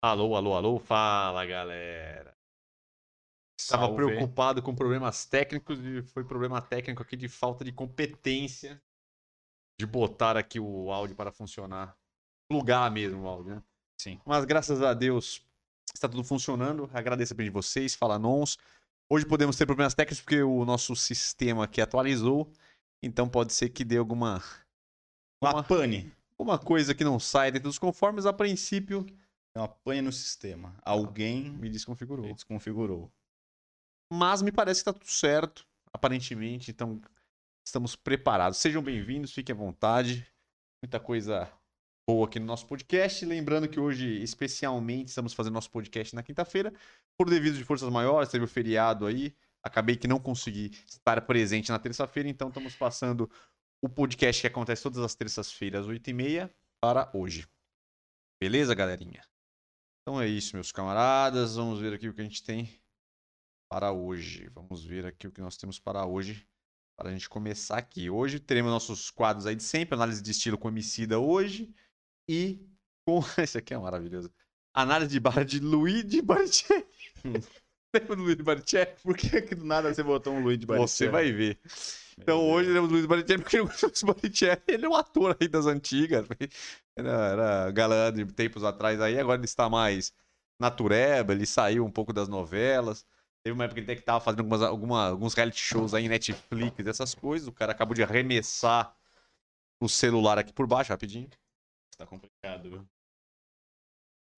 Alô, alô, alô, fala galera. Estava Salve. preocupado com problemas técnicos e foi problema técnico aqui de falta de competência de botar aqui o áudio para funcionar. Plugar mesmo o áudio, né? Sim. Mas graças a Deus está tudo funcionando. Agradeço a de vocês, fala nons. Hoje podemos ter problemas técnicos porque o nosso sistema aqui atualizou. Então pode ser que dê alguma, Uma pane. alguma coisa que não saia dentro dos conformes. A princípio, Uma pane no sistema. Alguém me desconfigurou. desconfigurou. Mas me parece que tá tudo certo, aparentemente. Então, estamos preparados. Sejam bem-vindos, fiquem à vontade. Muita coisa boa aqui no nosso podcast. Lembrando que hoje, especialmente, estamos fazendo nosso podcast na quinta-feira. Por devido de forças maiores, teve o feriado aí. Acabei que não consegui estar presente na terça-feira, então estamos passando o podcast que acontece todas as terças-feiras, 8h30, para hoje. Beleza, galerinha? Então é isso, meus camaradas. Vamos ver aqui o que a gente tem para hoje. Vamos ver aqui o que nós temos para hoje. Para a gente começar aqui. Hoje teremos nossos quadros aí de sempre. Análise de estilo com Emicida hoje. E com. Esse aqui é maravilhoso. Análise de barra de Luigi Bartieri. Lembra do Luigi Bartieri? Por que, que do nada você botou um Luigi Barrichello? Você vai ver. Então hoje teremos o Luiz Barrichello, porque o Luiz Barrichello, ele é um ator aí das antigas. Era, era galã de tempos atrás aí, agora ele está mais natureba, ele saiu um pouco das novelas. Teve uma época que ele até que tava fazendo algumas, alguma, alguns reality shows aí em Netflix, essas coisas. O cara acabou de arremessar o celular aqui por baixo, rapidinho. Tá complicado, viu?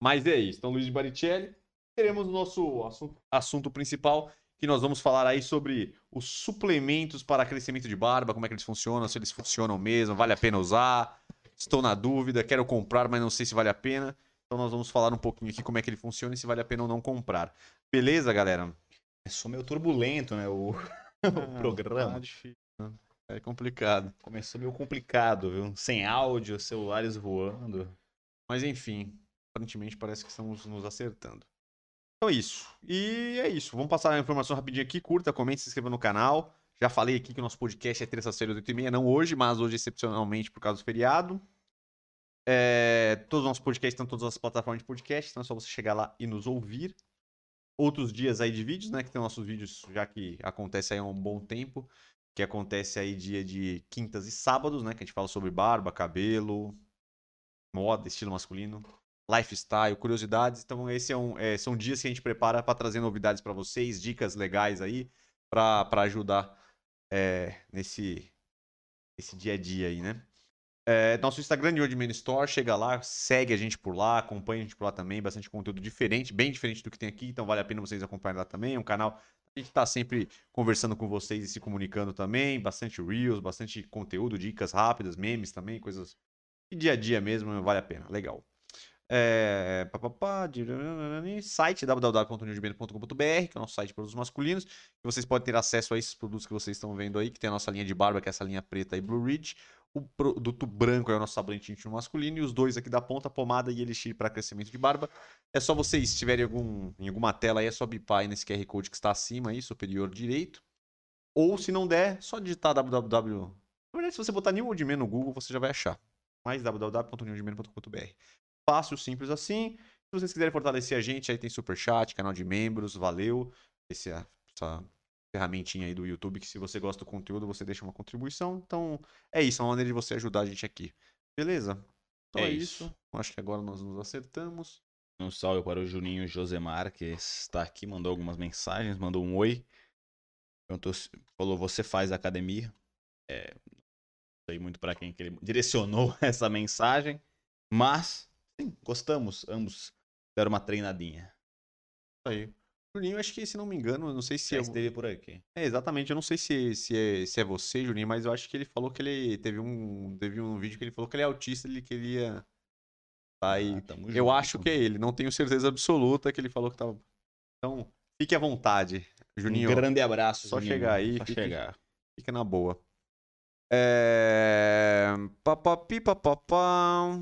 Mas é isso. Então, Luiz Baricelli. Teremos o nosso assunto, assunto principal, que nós vamos falar aí sobre os suplementos para crescimento de barba, como é que eles funcionam, se eles funcionam mesmo, vale a pena usar. Estou na dúvida, quero comprar, mas não sei se vale a pena. Então nós vamos falar um pouquinho aqui como é que ele funciona e se vale a pena ou não comprar. Beleza, galera? É só meio turbulento, né? O, o programa. Tá difícil? É complicado. Começou meio complicado, viu? Sem áudio, celulares voando. Mas enfim, aparentemente parece que estamos nos acertando. Então é isso. E é isso. Vamos passar a informação rapidinho aqui. Curta, comente, se inscreva no canal. Já falei aqui que o nosso podcast é terça-feira, 8h30, não hoje, mas hoje excepcionalmente por causa do feriado. É, todos os nossos podcasts estão em todas as plataformas de podcast, então é só você chegar lá e nos ouvir. Outros dias aí de vídeos, né? Que tem nossos vídeos já que acontece aí há um bom tempo. Que acontece aí dia de quintas e sábados, né? Que a gente fala sobre barba, cabelo, moda, estilo masculino, lifestyle, curiosidades. Então, esse é um, é, são dias que a gente prepara para trazer novidades para vocês, dicas legais aí, para ajudar é, nesse, nesse dia a dia aí, né? É, nosso Instagram de Man Store, chega lá, segue a gente por lá, acompanha a gente por lá também, bastante conteúdo diferente, bem diferente do que tem aqui, então vale a pena vocês acompanharem lá também. É um canal, a gente tá sempre conversando com vocês e se comunicando também, bastante Reels, bastante conteúdo, dicas rápidas, memes também, coisas de dia a dia mesmo, vale a pena, legal. É, site www.newdibento.com.br, que é o nosso site de produtos masculinos, que vocês podem ter acesso a esses produtos que vocês estão vendo aí, que tem a nossa linha de barba, que é essa linha preta aí, Blue Ridge. O produto branco é o nosso sabonete íntimo masculino e os dois aqui da ponta, pomada e elixir para crescimento de barba. É só vocês, se tiverem algum, em alguma tela aí, é só bipar aí nesse QR Code que está acima aí, superior direito. Ou se não der, só digitar www. Na verdade, se você botar New Old no Google, você já vai achar. Mais www.newoldman.com.br. Fácil, simples assim. Se vocês quiserem fortalecer a gente, aí tem Superchat, canal de membros, valeu. Esse, é, essa ferramentinha aí do YouTube, que se você gosta do conteúdo, você deixa uma contribuição. Então, é isso, é uma maneira de você ajudar a gente aqui. Beleza? Então é, É isso. isso. Acho que agora nós nos acertamos. Um salve para o Juninho Josemar, que está aqui, mandou algumas mensagens, mandou um oi. Perguntou falou, você faz academia? É, não sei muito para quem que ele direcionou essa mensagem, mas sim, gostamos, ambos deram uma treinadinha. Isso aí. Juninho, acho que se não me engano, eu não sei se Já é. esteve por aqui. É, exatamente. Eu não sei se, se, é, se é você, Juninho, mas eu acho que ele falou que ele teve um, teve um vídeo que ele falou que ele é autista, ele queria. Aí. Ah, eu junto. acho que é ele, não tenho certeza absoluta que ele falou que tava. Então, fique à vontade, Juninho. Um grande abraço, só Juninho. chegar aí, Só fique- chegar. Fica na boa. É. Papapi, papapá.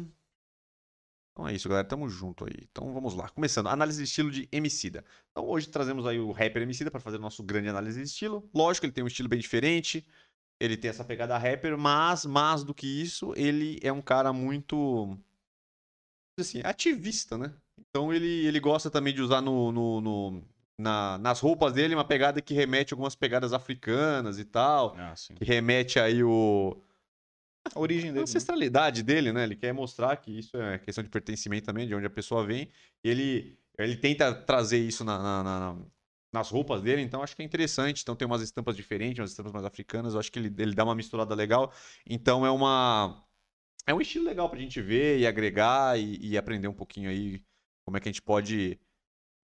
Então é isso, galera. Tamo junto aí. Então vamos lá. Começando. Análise de estilo de Emicida. Então hoje trazemos aí o rapper Emicida para fazer o nosso grande análise de estilo. Lógico, ele tem um estilo bem diferente. Ele tem essa pegada rapper, mas mais do que isso, ele é um cara muito assim, ativista, né? Então ele, ele gosta também de usar no, no, no- na- nas roupas dele uma pegada que remete a algumas pegadas africanas e tal. Ah, sim. Que remete aí o, A origem a dele. né? ancestralidade dele, né? Ele quer mostrar que isso é questão de pertencimento também, de onde a pessoa vem. E ele, ele tenta trazer isso na- na- na- nas roupas dele, então acho que é interessante. Então tem umas estampas diferentes, umas estampas mais africanas. Eu acho que ele, ele dá uma misturada legal. Então é uma. É um estilo legal pra gente ver e agregar e, e aprender um pouquinho aí como é que a gente pode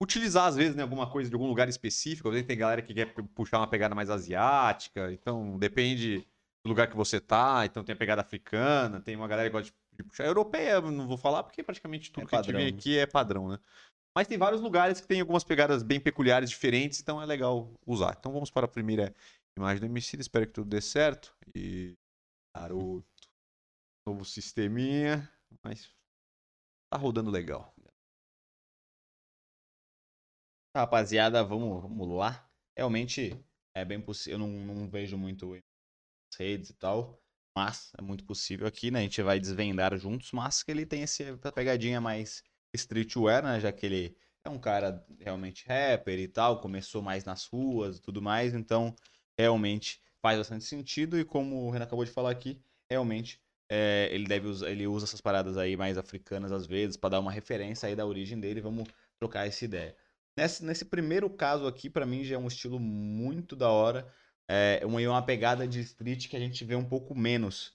utilizar, às vezes, né, alguma coisa de algum lugar específico. Às vezes tem galera que quer puxar uma pegada mais asiática, então depende do lugar que você tá. Então tem a pegada africana, tem uma galera que gosta de, puxar. Europeia, eu não vou falar, porque praticamente tudo É que a gente vê aqui é padrão, né? Mas tem vários lugares que tem algumas pegadas bem peculiares, diferentes, então é legal usar. Então vamos para a primeira imagem do Emicida, espero que tudo dê certo. E. Garoto. Novo sisteminha, mas tá rodando legal. Rapaziada, vamos, vamos lá. Realmente é bem possível. Eu não, não vejo muito redes e tal. Mas é muito possível aqui, né? A gente vai desvendar juntos, mas que ele tem essa pegadinha mais streetwear, né? Já que ele é um cara realmente rapper e tal, começou mais nas ruas e tudo mais, então realmente faz bastante sentido. E como o Renan acabou de falar aqui, realmente é, ele deve usar, ele usa essas paradas aí mais africanas às vezes, para dar uma referência aí da origem dele. Vamos trocar essa ideia. Nesse, nesse primeiro caso aqui, pra mim, já é um estilo muito da hora. É uma, uma pegada de street que a gente vê um pouco menos.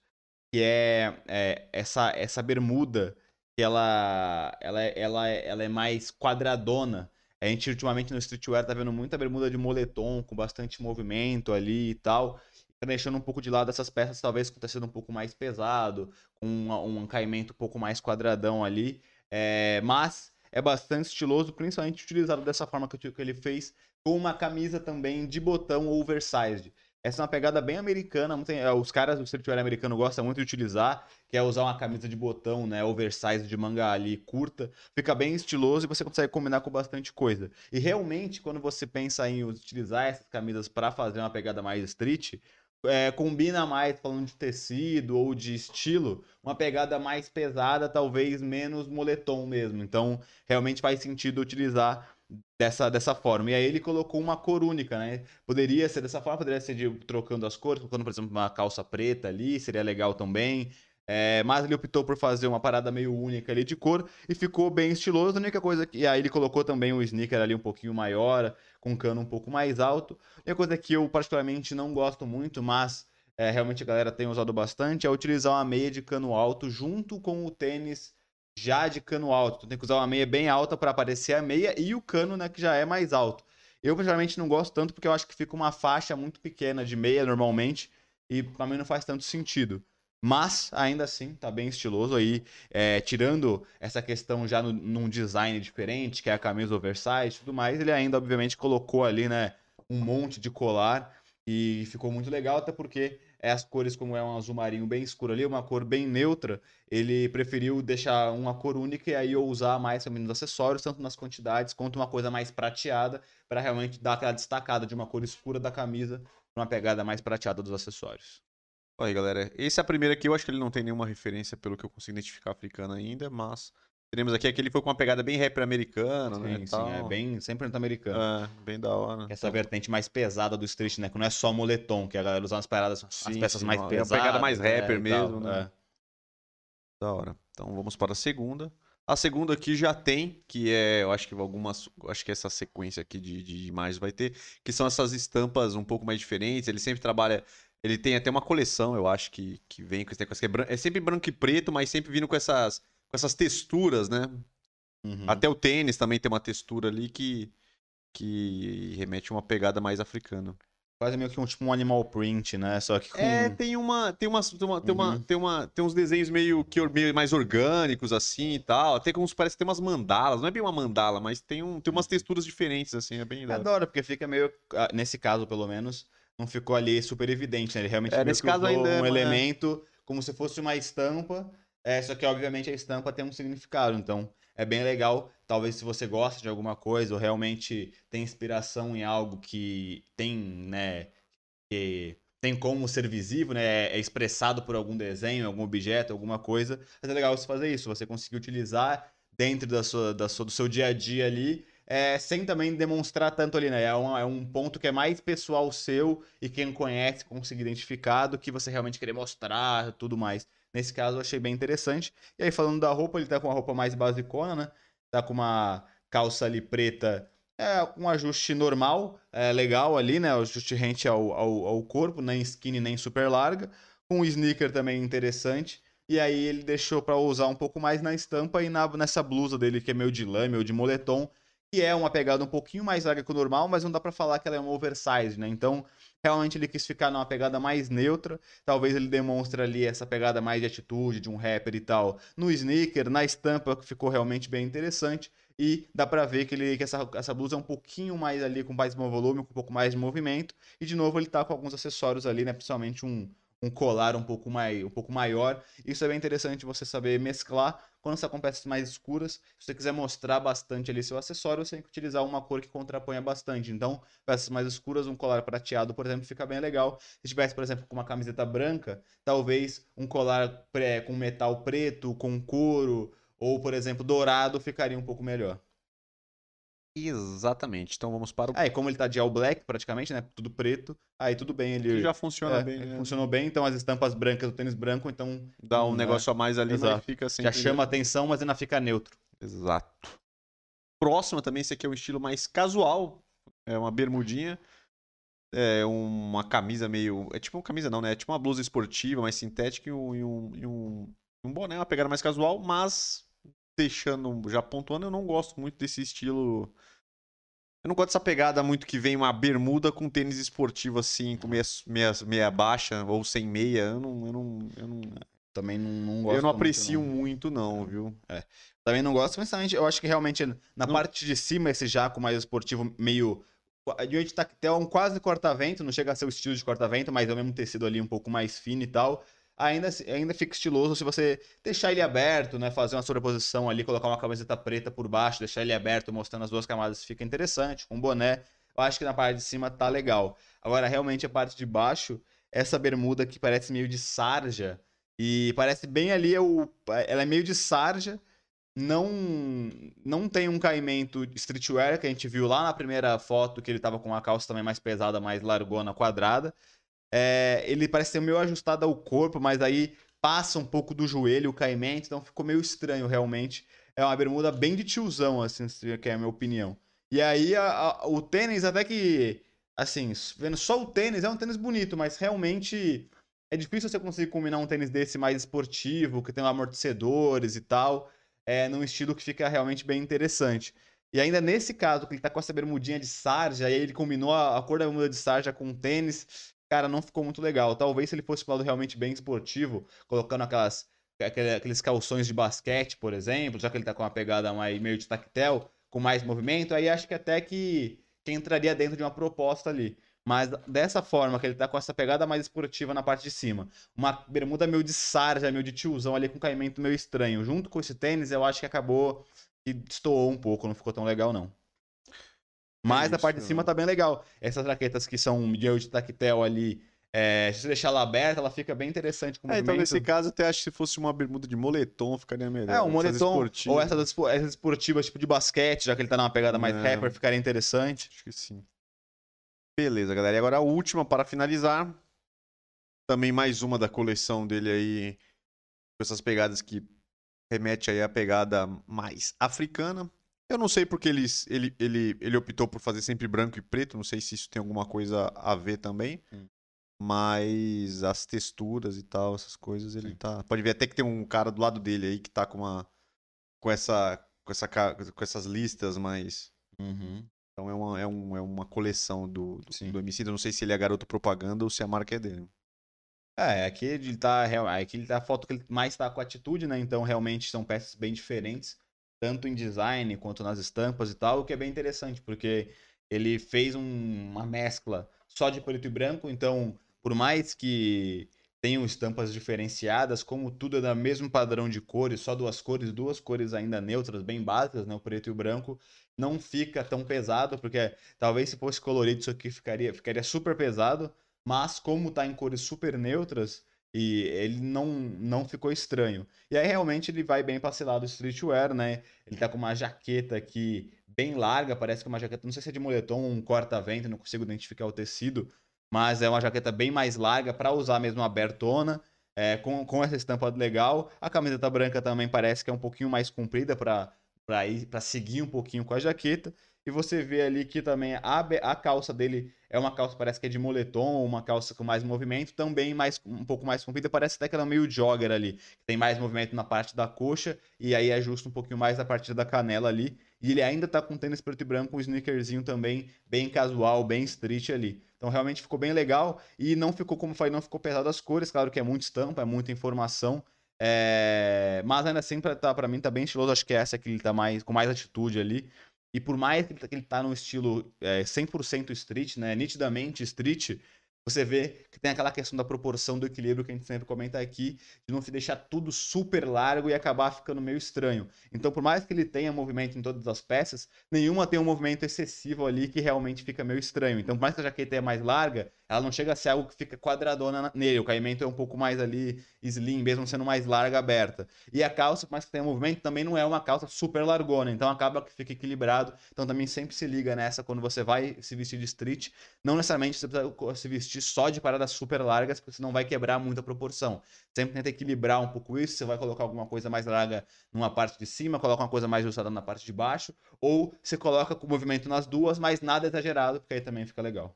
Que é, é, essa, essa bermuda, que ela, ela, ela, ela é mais quadradona. A gente ultimamente no streetwear tá vendo muita bermuda de moletom, com bastante movimento ali e tal. Tá deixando um pouco de lado essas peças, talvez com tá sendo um pouco mais pesado, com um, um caimento um pouco mais quadradão ali. É, mas é bastante estiloso, principalmente utilizado dessa forma que, o- que ele fez, com uma camisa também de botão oversized. Essa é uma pegada bem americana, é, os caras do streetwear americano gostam muito de utilizar, que é usar uma camisa de botão, né, oversized de manga ali curta, fica bem estiloso e você consegue combinar com bastante coisa. E realmente, quando você pensa em utilizar essas camisas para fazer uma pegada mais street, é, combina mais, falando de tecido ou de estilo, uma pegada mais pesada, talvez menos moletom mesmo. Então, realmente faz sentido utilizar dessa, dessa forma. E aí ele colocou uma cor única, né? Poderia ser dessa forma, poderia ser de trocando as cores, colocando, por exemplo, uma calça preta ali, seria legal também. É, mas ele optou por fazer uma parada meio única ali de cor e ficou bem estiloso. A única coisa que. E aí ele colocou também o sneaker ali um pouquinho maior, com um cano um pouco mais alto. A única coisa que eu particularmente não gosto muito, mas é, realmente a galera tem usado bastante, é utilizar uma meia de cano alto junto com o tênis já de cano alto. Então tem que usar uma meia bem alta para aparecer a meia e o cano, né, que já é mais alto. Eu particularmente não gosto tanto porque eu acho que fica uma faixa muito pequena de meia normalmente e pra mim não faz tanto sentido. Mas, ainda assim, tá bem estiloso aí, é, tirando essa questão já no- num design diferente, que é a camisa oversize e tudo mais, ele ainda, obviamente, colocou ali, né, um monte de colar e ficou muito legal, até porque é as cores, como é um azul marinho bem escuro ali, uma cor bem neutra, ele preferiu deixar uma cor única e aí usar mais também nos acessórios, tanto nas quantidades quanto uma coisa mais prateada, para realmente dar aquela destacada de uma cor escura da camisa uma pegada mais prateada dos acessórios. Olha aí, galera. Esse é a primeira aqui. Eu acho que ele não tem nenhuma referência, pelo que eu consigo identificar, africana ainda, mas teremos aqui aquele foi com uma pegada bem rapper americana, né? Sim, e sim, tal. é bem sempre norte-americano. É, bem da hora. Essa vertente mais pesada do street, né? Que não é só moletom, que a galera usa umas paradas, as Sim, peças sim, mais uma- é uma pesadas. pegada mais rapper tal, mesmo, né? é. Da hora. Então vamos para a segunda. A segunda aqui já tem, que é, eu acho que algumas, acho que essa sequência aqui de, de imagens vai ter, que são essas estampas um pouco mais diferentes. Ele sempre trabalha, ele tem até uma coleção, eu acho que, que vem com esse negócio que é, é sempre branco e preto, mas sempre vindo com essas, com essas texturas, né? Uhum. Até o tênis também tem uma textura ali que, que remete a uma pegada mais africana. Quase meio que um tipo um animal print, né? Só que com. É, tem uma, tem uma, tem uma, Uhum. tem uma, tem uns desenhos meio que meio mais orgânicos assim e tal. Até como parece que tem umas mandalas, não é bem uma mandala, mas tem um, tem umas texturas diferentes assim, é bem adoro, porque fica meio. ah, Nesse caso, pelo menos, não ficou ali super evidente, né? Ele realmente É, nesse caso ainda é um uma- elemento como se fosse uma estampa. É, só que, obviamente, a estampa tem um significado. Então, é bem legal. Talvez se você gosta de alguma coisa ou realmente tem inspiração em algo que tem, né? Que tem como ser visível, né? É expressado por algum desenho, algum objeto, alguma coisa. Mas é legal você fazer isso. Você conseguir utilizar dentro da sua, da sua, do seu dia a dia ali, é, sem também demonstrar tanto ali, né? É um, é um ponto que é mais pessoal seu e quem conhece consegue identificar do que você realmente querer mostrar tudo mais. Nesse caso, eu achei bem interessante. E aí, falando da roupa, ele tá com uma roupa mais basicona, né? Tá com uma calça ali preta, é um ajuste normal, é legal ali, né? O ajuste rente ao, ao, ao corpo, nem skinny nem super larga. Com um sneaker também interessante. E aí ele deixou para usar um pouco mais na estampa e na, nessa blusa dele que é meio de lã, meio de moletom, que é uma pegada um pouquinho mais larga que o normal, mas não dá para falar que ela é uma oversize, né? Então, realmente ele quis ficar numa pegada mais neutra. Talvez ele demonstre ali essa pegada mais de atitude de um rapper e tal. No sneaker, na estampa, que ficou realmente bem interessante. E dá pra ver que, ele, que essa, essa blusa é um pouquinho mais ali, com mais volume, com um pouco mais de movimento. E de novo ele tá com alguns acessórios ali, né? Principalmente um, um colar um pouco, mais, um pouco maior. Isso é bem interessante você saber mesclar quando com peças mais escuras. Se você quiser mostrar bastante ali seu acessório, você tem que utilizar uma cor que contraponha bastante. Então, peças mais escuras, um colar prateado, por exemplo, fica bem legal. Se tivesse, por exemplo, com uma camiseta branca, talvez um colar pré, com metal preto, com couro, ou, por exemplo, dourado, ficaria um pouco melhor. Exatamente. Então vamos para o. É, como ele tá de all black, praticamente, né? Tudo preto. Aí tudo bem, ele. Que já funciona é, bem. Né? Funcionou bem, então as estampas brancas do tênis branco, então. Dá um negócio é. a mais ali, Exato. mas fica sempre. Já chama atenção, mas ainda fica neutro. Exato. Próxima também, esse aqui é um estilo mais casual. É uma bermudinha. É uma camisa meio. É tipo uma camisa, não, né? É tipo uma blusa esportiva, mais sintética e um, e um, e um, um boné, uma pegada mais casual, mas deixando, já pontuando, eu não gosto muito desse estilo. Eu não gosto dessa pegada muito que vem uma bermuda com tênis esportivo assim, com meia, meia, meia baixa ou sem meia. Eu não. Eu não, eu não, Também não, não gosto. eu não muito, aprecio não. muito, não, viu? Também não gosto, principalmente, eu acho que realmente na Não- parte de cima, esse jaco mais esportivo, meio. De onde tactel, um quase corta-vento, não chega a ser o estilo de corta-vento, mas é o mesmo tecido ali um pouco mais fino e tal. Ainda, ainda fica estiloso se você deixar ele aberto, né? Fazer uma sobreposição ali, colocar uma camiseta preta por baixo, deixar ele aberto, mostrando as duas camadas, fica interessante. Com boné, eu acho que na parte de cima tá legal. Agora, realmente, a parte de baixo, essa bermuda que parece meio de sarja, e parece bem ali, é o, ela é meio de sarja, não não tem um caimento streetwear que a gente viu lá na primeira foto que ele tava com uma calça também mais pesada, mais largona, quadrada. É, ele parece ser meio ajustado ao corpo, mas aí passa um pouco do joelho o caimento, então ficou meio estranho realmente. É uma bermuda bem de tiozão, assim, se- que é a minha opinião. E aí a- a- o tênis até que, assim, vendo só o tênis, é um tênis bonito, mas realmente é difícil você conseguir combinar um tênis desse mais esportivo, que tem amortecedores e tal, é, num estilo que fica realmente bem interessante. E ainda nesse caso, que ele tá com essa bermudinha de sarja, aí ele combinou a, a cor da bermuda de sarja com o tênis, cara, não ficou muito legal. Talvez se ele fosse um lado realmente bem esportivo, colocando aquelas, aquele- aqueles calções de basquete, por exemplo, já que ele tá com uma pegada mais, meio de tactel, com mais movimento, aí acho que até que, que entraria dentro de uma proposta ali. Mas dessa forma, que ele tá com essa pegada mais esportiva na parte de cima, uma bermuda meio de sarja, meio de tiozão ali com caimento meio estranho, junto com esse tênis, eu acho que acabou que destoou um pouco, não ficou tão legal não. Mas a isso, parte de cima tá bem legal. Essas jaquetas que são de de tactel ali, é, se você deixar ela aberta, ela fica bem interessante com o É, então movimento. nesse caso, eu até acho que se fosse uma bermuda de moletom, ficaria melhor. É, um moletom, esportivas, ou essas, essas esportivas tipo de basquete, já que ele tá numa pegada mais Não. rapper, ficaria interessante. Acho que sim. Beleza, galera. E agora a última para finalizar. Também mais uma da coleção dele aí. Com essas pegadas que remete aí à pegada mais africana. Eu não sei porque ele, ele, ele, ele optou por fazer sempre branco e preto. Não sei se isso tem alguma coisa a ver também. Hum. Mas as texturas e tal, essas coisas, ele Sim. tá. Pode ver até que tem um cara do lado dele aí que tá com uma. Com essa. Com, essa, com essas listas mais. Então é uma, é um, é uma coleção do, do, do MC. Eu não sei se ele é garoto propaganda ou se a marca é dele. É, aqui ele tá. real- Aqui ele tá a foto que ele mais tá com atitude, né? Então realmente são peças bem diferentes, tanto em design quanto nas estampas e tal, o que é bem interessante, porque ele fez um- uma mescla só de preto e branco, então, por mais que tenham estampas diferenciadas, como tudo é do mesmo padrão de cores, só duas cores, duas cores ainda neutras, bem básicas, né? O preto e o branco, não fica tão pesado, porque talvez se fosse colorido isso aqui ficaria, ficaria super pesado. Mas como tá em cores super neutras, E ele não, não ficou estranho. E aí realmente ele vai bem pra esse lado streetwear, né? Ele tá com uma jaqueta aqui bem larga, parece que é uma jaqueta, não sei se é de moletom ou um corta-vento, não consigo identificar o tecido, mas é uma jaqueta bem mais larga para usar mesmo abertona, é, com, com essa estampa legal. A camiseta branca também parece que é um pouquinho mais comprida para para seguir um pouquinho com a jaqueta. E você vê ali que também a, a calça dele é uma calça, parece que é de moletom, uma calça com mais movimento, também mais um pouco mais comprida, parece até que ela é meio jogger ali, tem mais movimento na parte da coxa, e aí ajusta um pouquinho mais a partir da canela ali. E ele ainda tá com tênis preto e branco, um sneakerzinho também bem casual, bem street ali. Então realmente ficou bem legal e não ficou, como falei, não ficou pesado as cores, claro que é muito estampa, é muita informação. É... Mas ainda assim, pra, tá, pra mim, tá bem estiloso. Acho que essa que ele tá mais, com mais atitude ali. E por mais que ele, ele tá num estilo é, 100% street, né? Nitidamente street, você vê que tem aquela questão da proporção do equilíbrio que a gente sempre comenta aqui, de não se deixar tudo super largo e acabar ficando meio estranho. Então, por mais que ele tenha movimento em todas as peças, nenhuma tem um movimento excessivo ali que realmente fica meio estranho. Então, por mais que a jaqueta é mais larga, ela não chega a ser algo que fica quadradona nele. O caimento é um pouco mais ali slim, mesmo sendo mais larga, aberta. E a calça, por mais que tenha movimento, também não é uma calça super largona. Então, acaba que fica equilibrado. Então, também sempre se liga nessa quando você vai se vestir de street. Não necessariamente você precisa se vestir só de paradas super largas, porque senão vai quebrar muita proporção. Sempre tenta equilibrar um pouco isso. Você vai colocar alguma coisa mais larga numa parte de cima, coloca uma coisa mais ajustada na parte de baixo, ou você coloca com movimento nas duas, mas nada exagerado, porque aí também fica legal.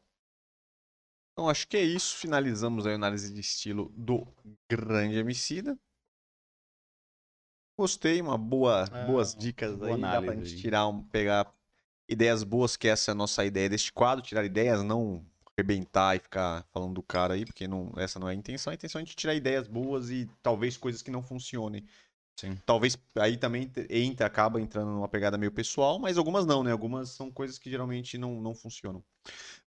Então acho que é isso. Finalizamos a análise de estilo do grande Emicida. Gostei, uma boa, É, boas dicas boa aí. Dá pra gente tirar, um, pegar ideias boas, que essa é a nossa ideia deste quadro, tirar ideias, não arrebentar e ficar falando do cara aí, porque não, essa não é a intenção. A intenção é gente tirar ideias boas e talvez coisas que não funcionem. Sim. Talvez aí também entra, acaba entrando numa pegada meio pessoal, mas algumas não, né? Algumas são coisas que geralmente não, não funcionam.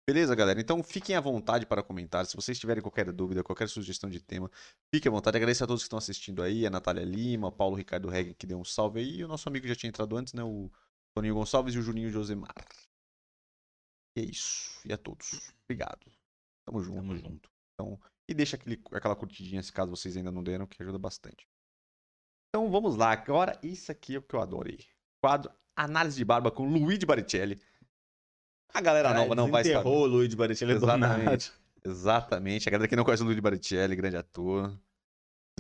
Beleza, galera? Então fiquem à vontade para comentar. Se vocês tiverem qualquer dúvida, qualquer sugestão de tema, fiquem à vontade. Agradeço a todos que estão assistindo aí, a Natália Lima, Paulo Ricardo Reg, que deu um salve aí, e o nosso amigo que já tinha entrado antes, né? O Toninho Gonçalves e o Juninho Josemar. E é isso. E a todos. Obrigado. Tamo junto. Tamo junto. E deixa aquele, aquela curtidinha se caso vocês ainda não deram, que ajuda bastante. Então vamos lá. Agora, isso aqui é o que eu adorei. Quadro Análise de Barba com Luigi Baricelli. A galera nova não vai saber. O Luiz Baricelli. Exatamente. Exatamente. A galera que não conhece o Luigi Baricelli, grande ator.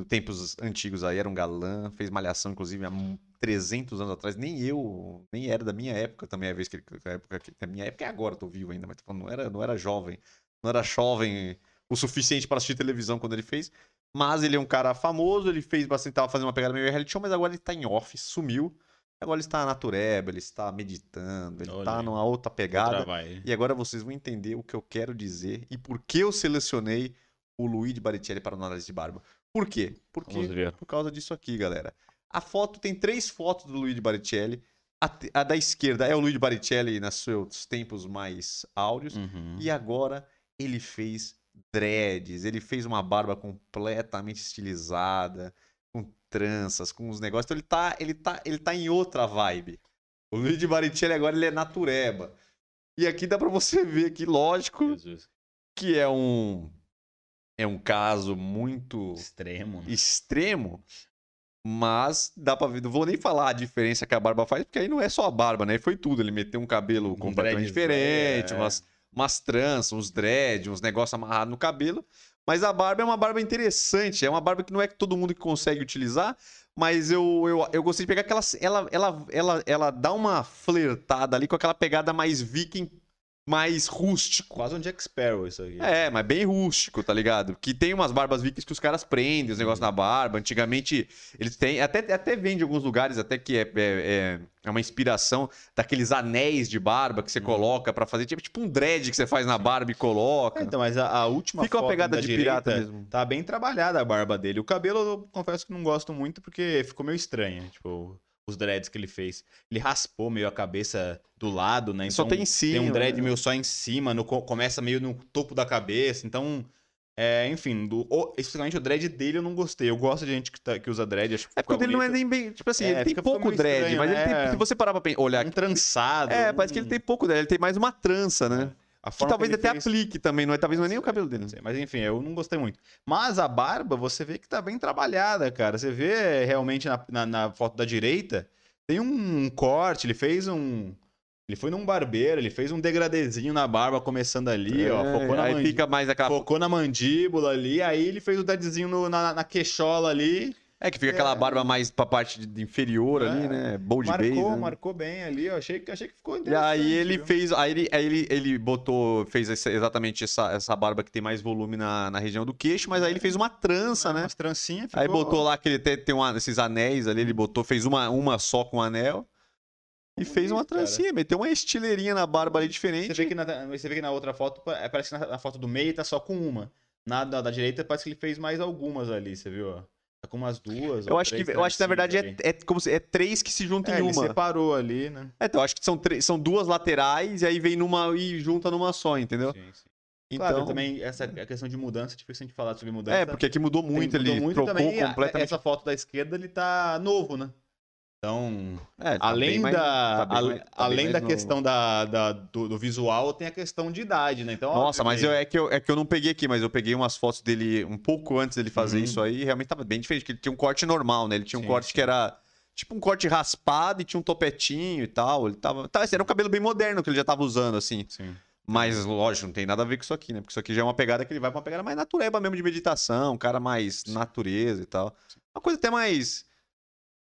Tempos antigos aí, era um galã. Fez malhação, inclusive, há mu- 300 anos atrás. Nem eu, nem era da minha época também, a vez que ele. A época a minha época é agora, eu tô vivo ainda, mas falando, não era, não era jovem. Não era jovem o suficiente para assistir televisão quando ele fez. Mas ele é um cara famoso, ele fez bastante, tava fazendo uma pegada meio reality show, mas agora ele tá em off, sumiu. Agora ele está na natureba, ele está meditando, ele Olha tá aí. numa outra pegada. E agora vocês vão entender o que eu quero dizer e por que eu selecionei o Luigi Baricelli para o análise de barba. Por quê? Porque por causa disso aqui, galera. A foto tem três fotos do Luigi Baricelli. A, a da esquerda é o Luigi Baricelli nos seus tempos mais áureos. Uhum. E agora ele fez dreads, ele fez uma barba completamente estilizada, com tranças, com os negócios. Então ele tá, ele tá, ele tá em outra vibe. O Luigi Baricelli agora ele é natureba. E aqui dá pra você ver que, lógico, Jesus. que é um é um caso muito Extremo. né? extremo, mas dá pra ver. Não vou nem falar a diferença que a barba faz, porque aí não é só a barba, né? Foi tudo. Ele meteu um cabelo Um completamente diferente, é. umas, umas tranças, uns dread, uns negócios amarrados no cabelo. Mas a barba é uma barba interessante. É uma barba que não é que todo mundo que consegue utilizar. Mas eu, eu, eu gostei de pegar que ela, ela, ela, ela, ela dá uma flertada ali com aquela pegada mais viking, mais rústico. Quase um Jack Sparrow isso aqui. É, mas bem rústico, tá ligado? Que tem umas barbas vikings que os caras prendem os negócios na barba. Antigamente, eles têm. Até, até vende em alguns lugares, até que é, é, é- é uma inspiração daqueles anéis de barba que você coloca pra fazer. Tipo, tipo um dread que você faz na barba e coloca. É, então, mas a, a última Fica uma pegada da de direita, pirata mesmo. Tá bem trabalhada a barba dele. O cabelo, eu confesso que não gosto muito porque ficou meio estranho. Tipo, os dreads que ele fez. Ele raspou meio a cabeça do lado, né? Só Então, tem em cima. Tem um dread né? meio só em cima, no, co- começa meio no topo da cabeça. Então, é, enfim, do, o, especialmente o dread dele eu não gostei. Eu gosto de gente que, tá- que usa dread. Acho que É porque dele não é nem bem. Tipo assim, É, ele tem fica- pouco fica dread, estranho, mas ele né? tem, se você parar pra olhar um trançado. É, um- parece que ele tem pouco dread, ele tem mais uma trança, né? A Que talvez ele até fez- aplique também, não é? Talvez não é nem o cabelo dele. Não sei, Mas enfim, eu não gostei muito. Mas a barba, você vê que tá bem trabalhada, cara. Você vê realmente na, na, na foto da direita, tem um corte, ele fez um. Ele foi num barbeiro, ele fez um degradezinho na barba, começando ali, ó. É, Focou na, aí mandi- fica mais aquela. focou na mandíbula ali, aí ele fez o no- na, na queixola ali. É que fica aquela É. barba mais pra parte de- de inferior É. ali, né? Bold marcou, base. né? marcou bem ali, ó. Achei, que- achei que ficou E interessante. aí ele viu? fez. Aí ele, aí ele, ele botou. Fez essa- exatamente essa, essa barba que tem mais volume na, na região do queixo, mas aí ele fez uma trança, né? Umas trancinhas, Aí ficou- botou lá que ele tem, tem uma- esses anéis ali, ele botou, fez uma, uma só com anel. E Bonito, fez uma cara. trancinha, meteu uma estileirinha na barba ali diferente. Você vê que na, você vê que na outra foto, é, parece que na, na foto do meio tá só com uma. Na da, da direita parece que ele fez mais algumas ali, você viu? ó? Tá com umas duas. Eu ou acho, que, três eu acho que na verdade é, é como se é três que se juntam É, em ele uma. separou ali, né? É, então, eu acho que são, três, são duas laterais e aí vem numa e junta numa só, entendeu? Sim, sim. Então, Claro, também essa a questão de mudança, é difícil a gente falar sobre mudança. é, porque aqui mudou Tem- muito, mudou ele muito trocou também, completamente. Essa foto da esquerda, ele tá novo, né? Então, É, tá além mais- da, tá mais- tá além da novo. questão da, da- do, do visual, tem a questão de idade, né? Então, Nossa, mas eu, é, que eu, é que eu não peguei aqui, mas eu peguei umas fotos dele um pouco antes dele fazer Uhum. isso aí, e realmente tava bem diferente, porque ele tinha um corte normal, né? Ele tinha um Sim, corte sim. que era tipo um corte raspado e tinha um topetinho e tal. Ele tava. Tá, era um cabelo bem moderno que ele já tava usando, assim. Sim. Mas, lógico, não tem nada a ver com isso aqui, né? Porque isso aqui já é uma pegada que ele vai pra uma pegada mais natureba mesmo de meditação, um cara mais natureza e tal. Uma coisa até mais.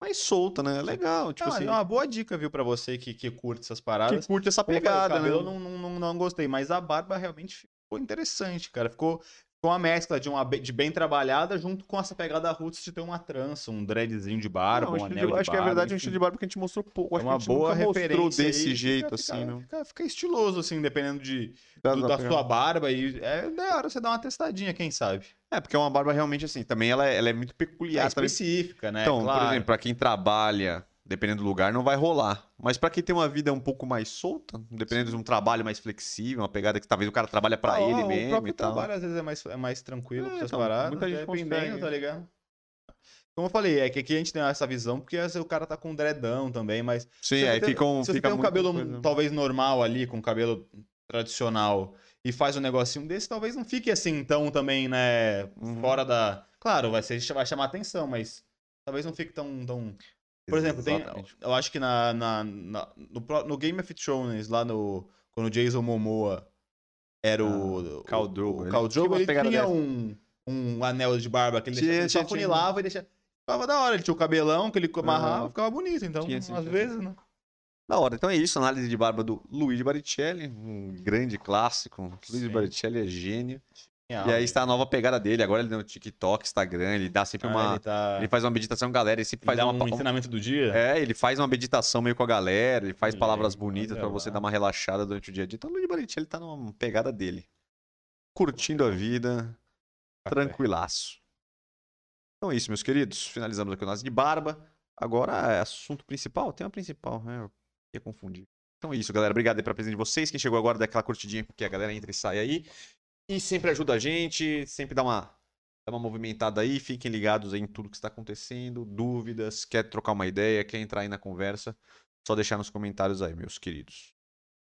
Mais solta, né? Legal, tipo Não, assim. é uma boa dica, viu, pra você que, que curte essas Que paradas. curte essa pegada, né? eu não, não, não, não gostei, mas a barba realmente ficou interessante, cara. Ficou, ficou uma mescla de, uma, de bem trabalhada junto com essa pegada roots de ter uma trança, um dreadzinho de barba, Não, um estilo de- anel de acho que é barba, verdade, é um enfim. estilo de barba que a gente mostrou pouco. É Acho uma que a gente boa referência desse aí, jeito, fica, assim, fica, né? Fica, fica estiloso, assim, dependendo de, do- da pra- sua barba. E é da hora você dar uma testadinha, quem sabe. É, porque é uma barba realmente assim, também ela é, ela é muito É peculiar. também. específica, né? Então, claro. por exemplo, pra quem trabalha, dependendo do lugar, não vai rolar. Mas pra quem tem uma vida um pouco mais solta, dependendo de um trabalho mais flexível, uma pegada que talvez o cara trabalha pra Ah, ele ó, mesmo O próprio e tal. trabalho às vezes é mais, é mais tranquilo É, com essas então, paradas. muita gente dependendo, tá ligado? Como eu falei, é que aqui a gente tem essa visão porque vezes o cara tá com dreadão também, mas Sim, Se aí tem- fica um. se você fica tem um cabelo coisa. talvez normal ali, com cabelo tradicional, e faz um negocinho desse, talvez não fique assim tão também, né, Uhum. fora da... Claro, vai, ser, vai chamar atenção, mas talvez não fique tão... tão... Por exemplo, tem, eu acho que na, na, na- no, no Game of Thrones, lá no... Quando o Jason Momoa era o... Ah, Khal Drogo, O, Khal Drogo, ele tinha dessa. um, um anel de barba que ele, Tinha, deixava, ele só funilava e deixava... Ficava da hora, ele tinha o cabelão que ele amarrava, Ah. ficava bonito. Então, Tinha, sim, às tinha, vezes, né? Da hora. Então é isso, análise de barba do Luigi Baricelli, um grande clássico. Luigi Sim. Baricelli é gênio. Tem E aí está a nova pegada dele. Agora ele no TikTok, Instagram, ele dá sempre Ah, uma. ele, tá... Ele faz uma meditação com a galera, ele sempre faz dá uma. um ensinamento do dia? É, ele faz uma meditação meio com a galera, ele faz Olha palavras bonitas pra você dar uma relaxada durante o dia a dia. Então o Baricelli tá numa pegada dele. Curtindo a vida, Café. tranquilaço. Então é isso, meus queridos. Finalizamos aqui o nosso de barba. Agora é assunto principal? Tema principal, né? Eu ia confundir. Então é isso, galera. Obrigado aí pela presença de vocês. Quem chegou agora, dá aquela curtidinha, porque a galera entra e sai aí. E sempre ajuda a gente, sempre dá uma, dá uma movimentada aí. Fiquem ligados aí em tudo que está acontecendo. Dúvidas, quer trocar uma ideia, quer entrar aí na conversa, só deixar nos comentários aí, meus queridos.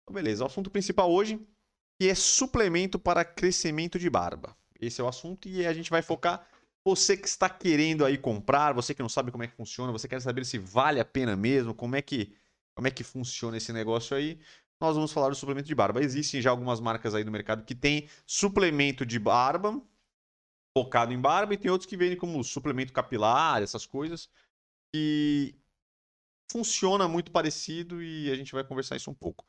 Então, beleza, o assunto principal hoje, que é suplemento para crescimento de barba. Esse é o assunto e a gente vai focar você que está querendo aí comprar, você que não sabe como é que funciona, você quer saber se vale a pena mesmo, como é que, como é que funciona esse negócio aí. Nós vamos falar do suplemento de barba. Existem já algumas marcas aí no mercado que tem suplemento de barba focado em barba e tem outros que vendem como suplemento capilar, essas coisas. E funciona muito parecido e a gente vai conversar isso um pouco.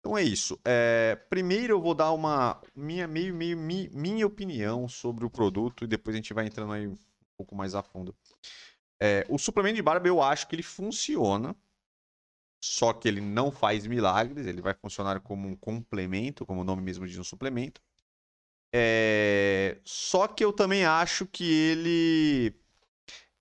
Então é isso. É, primeiro eu vou dar uma minha, meio, meio, mi- minha opinião sobre o produto e depois a gente vai entrando aí um pouco mais a fundo. É, o suplemento de barba eu acho que ele funciona, só que ele não faz milagres, ele vai funcionar como um complemento, como o nome mesmo diz, um suplemento. É, só que eu também acho que ele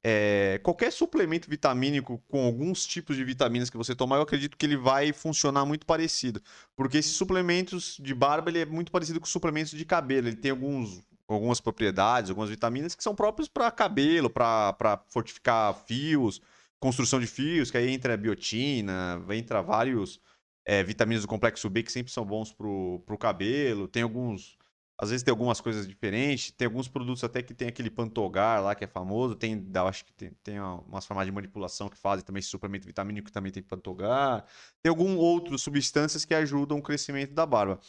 é, qualquer suplemento vitamínico com alguns tipos de vitaminas que você tomar, eu acredito que ele vai funcionar muito parecido. Porque esses suplementos de barba, ele é muito parecido com os suplementos de cabelo. Ele tem alguns, algumas propriedades, algumas vitaminas que são próprias para cabelo, para fortificar fios, construção de fios, que aí entra biotina, entra vários é, vitaminas do complexo B que sempre são bons pro, pro cabelo. Tem alguns. Às vezes tem algumas coisas diferentes. Tem alguns produtos até que tem aquele Pantogar lá, que é famoso. Tem, acho que tem, tem umas formas de manipulação que fazem também esse suplemento vitamínico que também tem Pantogar. Tem algumas outras substâncias que ajudam o crescimento da barba.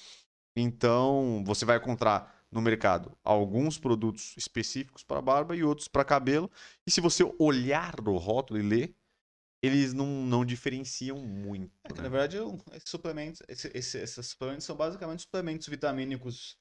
Então, você vai encontrar no mercado alguns produtos específicos para barba e outros para cabelo. E se você olhar no rótulo e ler, eles não, não diferenciam muito. É que, né? na verdade, esses suplementos, esse, esse, esses suplementos são basicamente suplementos vitamínicos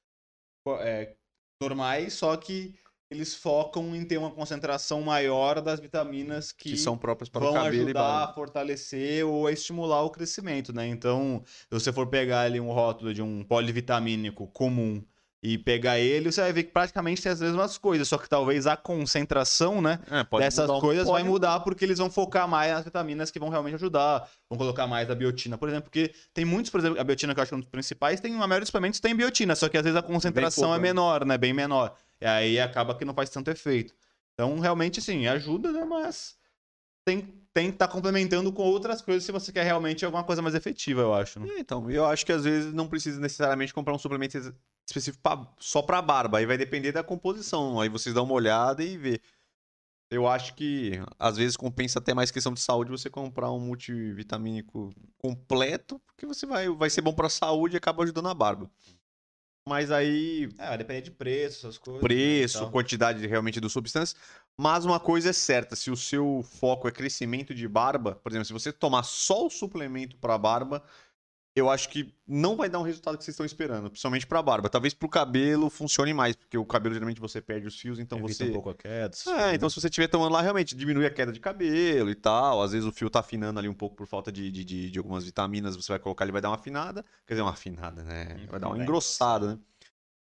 é, normais, só que eles focam em ter uma concentração maior das vitaminas que, que são próprias para vão o cabelo e ajudar a fortalecer ou a estimular o crescimento, né? Então, se você for pegar ali um rótulo de um polivitamínico comum e pegar ele, você vai ver que praticamente tem as mesmas coisas, só que talvez a concentração, né, É, dessas um- coisas vai mudar porque eles vão focar mais nas vitaminas que vão realmente ajudar. Vão colocar mais da biotina, por exemplo, porque tem muitos, por exemplo, a biotina que eu acho que é um dos principais, tem a maioria dos suplementos tem biotina, só que às vezes a concentração pouco, é né? menor, né, bem menor. E aí acaba que não faz tanto efeito. Então, realmente, assim, ajuda, né, mas tem tem que estar complementando com outras coisas se você quer realmente alguma coisa mais efetiva, eu acho. né? É, Então, eu acho que às vezes não precisa necessariamente comprar um suplemento específico pra- só para barba. Aí vai depender da composição. Aí vocês dão uma olhada e vê. Eu acho que às vezes compensa até mais questão de saúde você comprar um multivitamínico completo, porque você vai, vai ser bom para saúde e acaba ajudando a barba. Mas aí É, vai depender de preço, essas coisas. preço, né, e tal. quantidade realmente do substância. Mas uma coisa é certa, se o seu foco é crescimento de barba, por exemplo, se você tomar só o suplemento para barba, eu acho que não vai dar um resultado que vocês estão esperando, principalmente para barba. Talvez para o cabelo funcione mais, porque o cabelo geralmente você perde os fios, então Evita você um pouco a queda. é, então né? se você estiver tomando lá, realmente diminui a queda de cabelo e tal. Às vezes o fio tá afinando ali um pouco por falta de, de, de, de algumas vitaminas, você vai colocar ele vai dar uma afinada. Quer dizer, uma afinada, né? Uhum, Vai dar uma engrossada, né?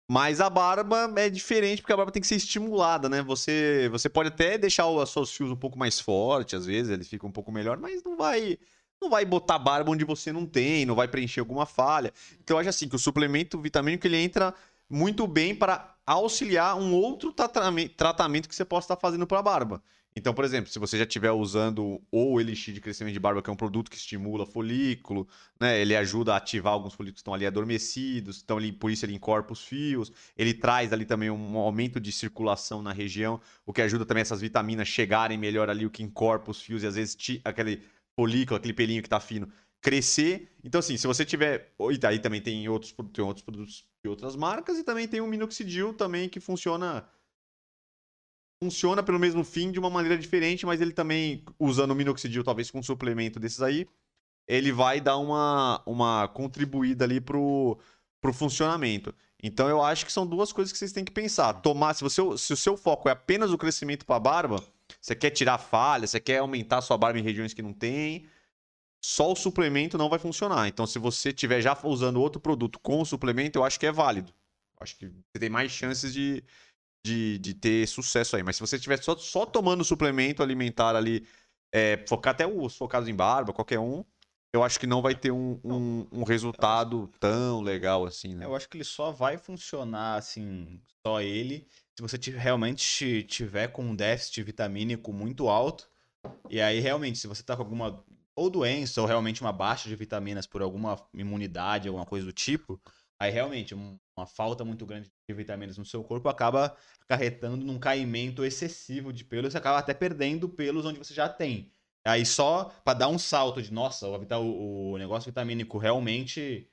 Mas a barba é diferente, porque a barba tem que ser estimulada, né? Você, você pode até deixar os seus fios um pouco mais fortes, às vezes, ele fica um pouco melhor, mas não vai. Não vai botar barba onde você não tem, não vai preencher alguma falha. Então eu acho assim que o suplemento vitamínico ele entra muito bem para auxiliar um outro tratamento que você possa estar fazendo para a barba. Então, por exemplo, se você já estiver usando ou o Elixir de crescimento de barba, que é um produto que estimula folículo, né? Ele ajuda a ativar alguns folículos que estão ali adormecidos, então ele, por isso ele encorpa os fios. Ele traz ali também um aumento de circulação na região, o que ajuda também essas vitaminas chegarem melhor ali, o que encorpa os fios e às vezes aquele folículo, aquele pelinho que tá fino, crescer. Então, assim, se você tiver. E aí também tem outros, tem outros produtos de outras marcas e também tem o minoxidil também que funciona. Funciona pelo mesmo fim de uma maneira diferente, mas ele também, usando o minoxidil, talvez com um suplemento desses aí, ele vai dar uma, uma contribuída ali pro, pro funcionamento. Então eu acho que são duas coisas que vocês têm que pensar. Tomar, se, você, se o seu foco é apenas o crescimento para barba, você quer tirar falha, você quer aumentar sua barba em regiões que não tem, só o suplemento não vai funcionar. Então se você estiver já usando outro produto com o suplemento, eu acho que é válido. Acho que você tem mais chances de, de, de ter sucesso aí. Mas se você estiver só, só tomando suplemento alimentar ali, é, focar até os focados em barba, qualquer um, eu acho que não vai ter um, um, um resultado tão legal assim, né? Eu acho que ele só vai funcionar, assim, só ele, se você realmente tiver com um déficit vitamínico muito alto. E aí, realmente, se você tá com alguma ou doença, ou realmente uma baixa de vitaminas por alguma imunidade, alguma coisa do tipo, aí realmente um- uma falta muito grande de vitaminas no seu corpo acaba acarretando num caimento excessivo de pelos, você acaba até perdendo pelos onde você já tem. Aí só pra dar um salto de, nossa, o- o negócio vitamínico realmente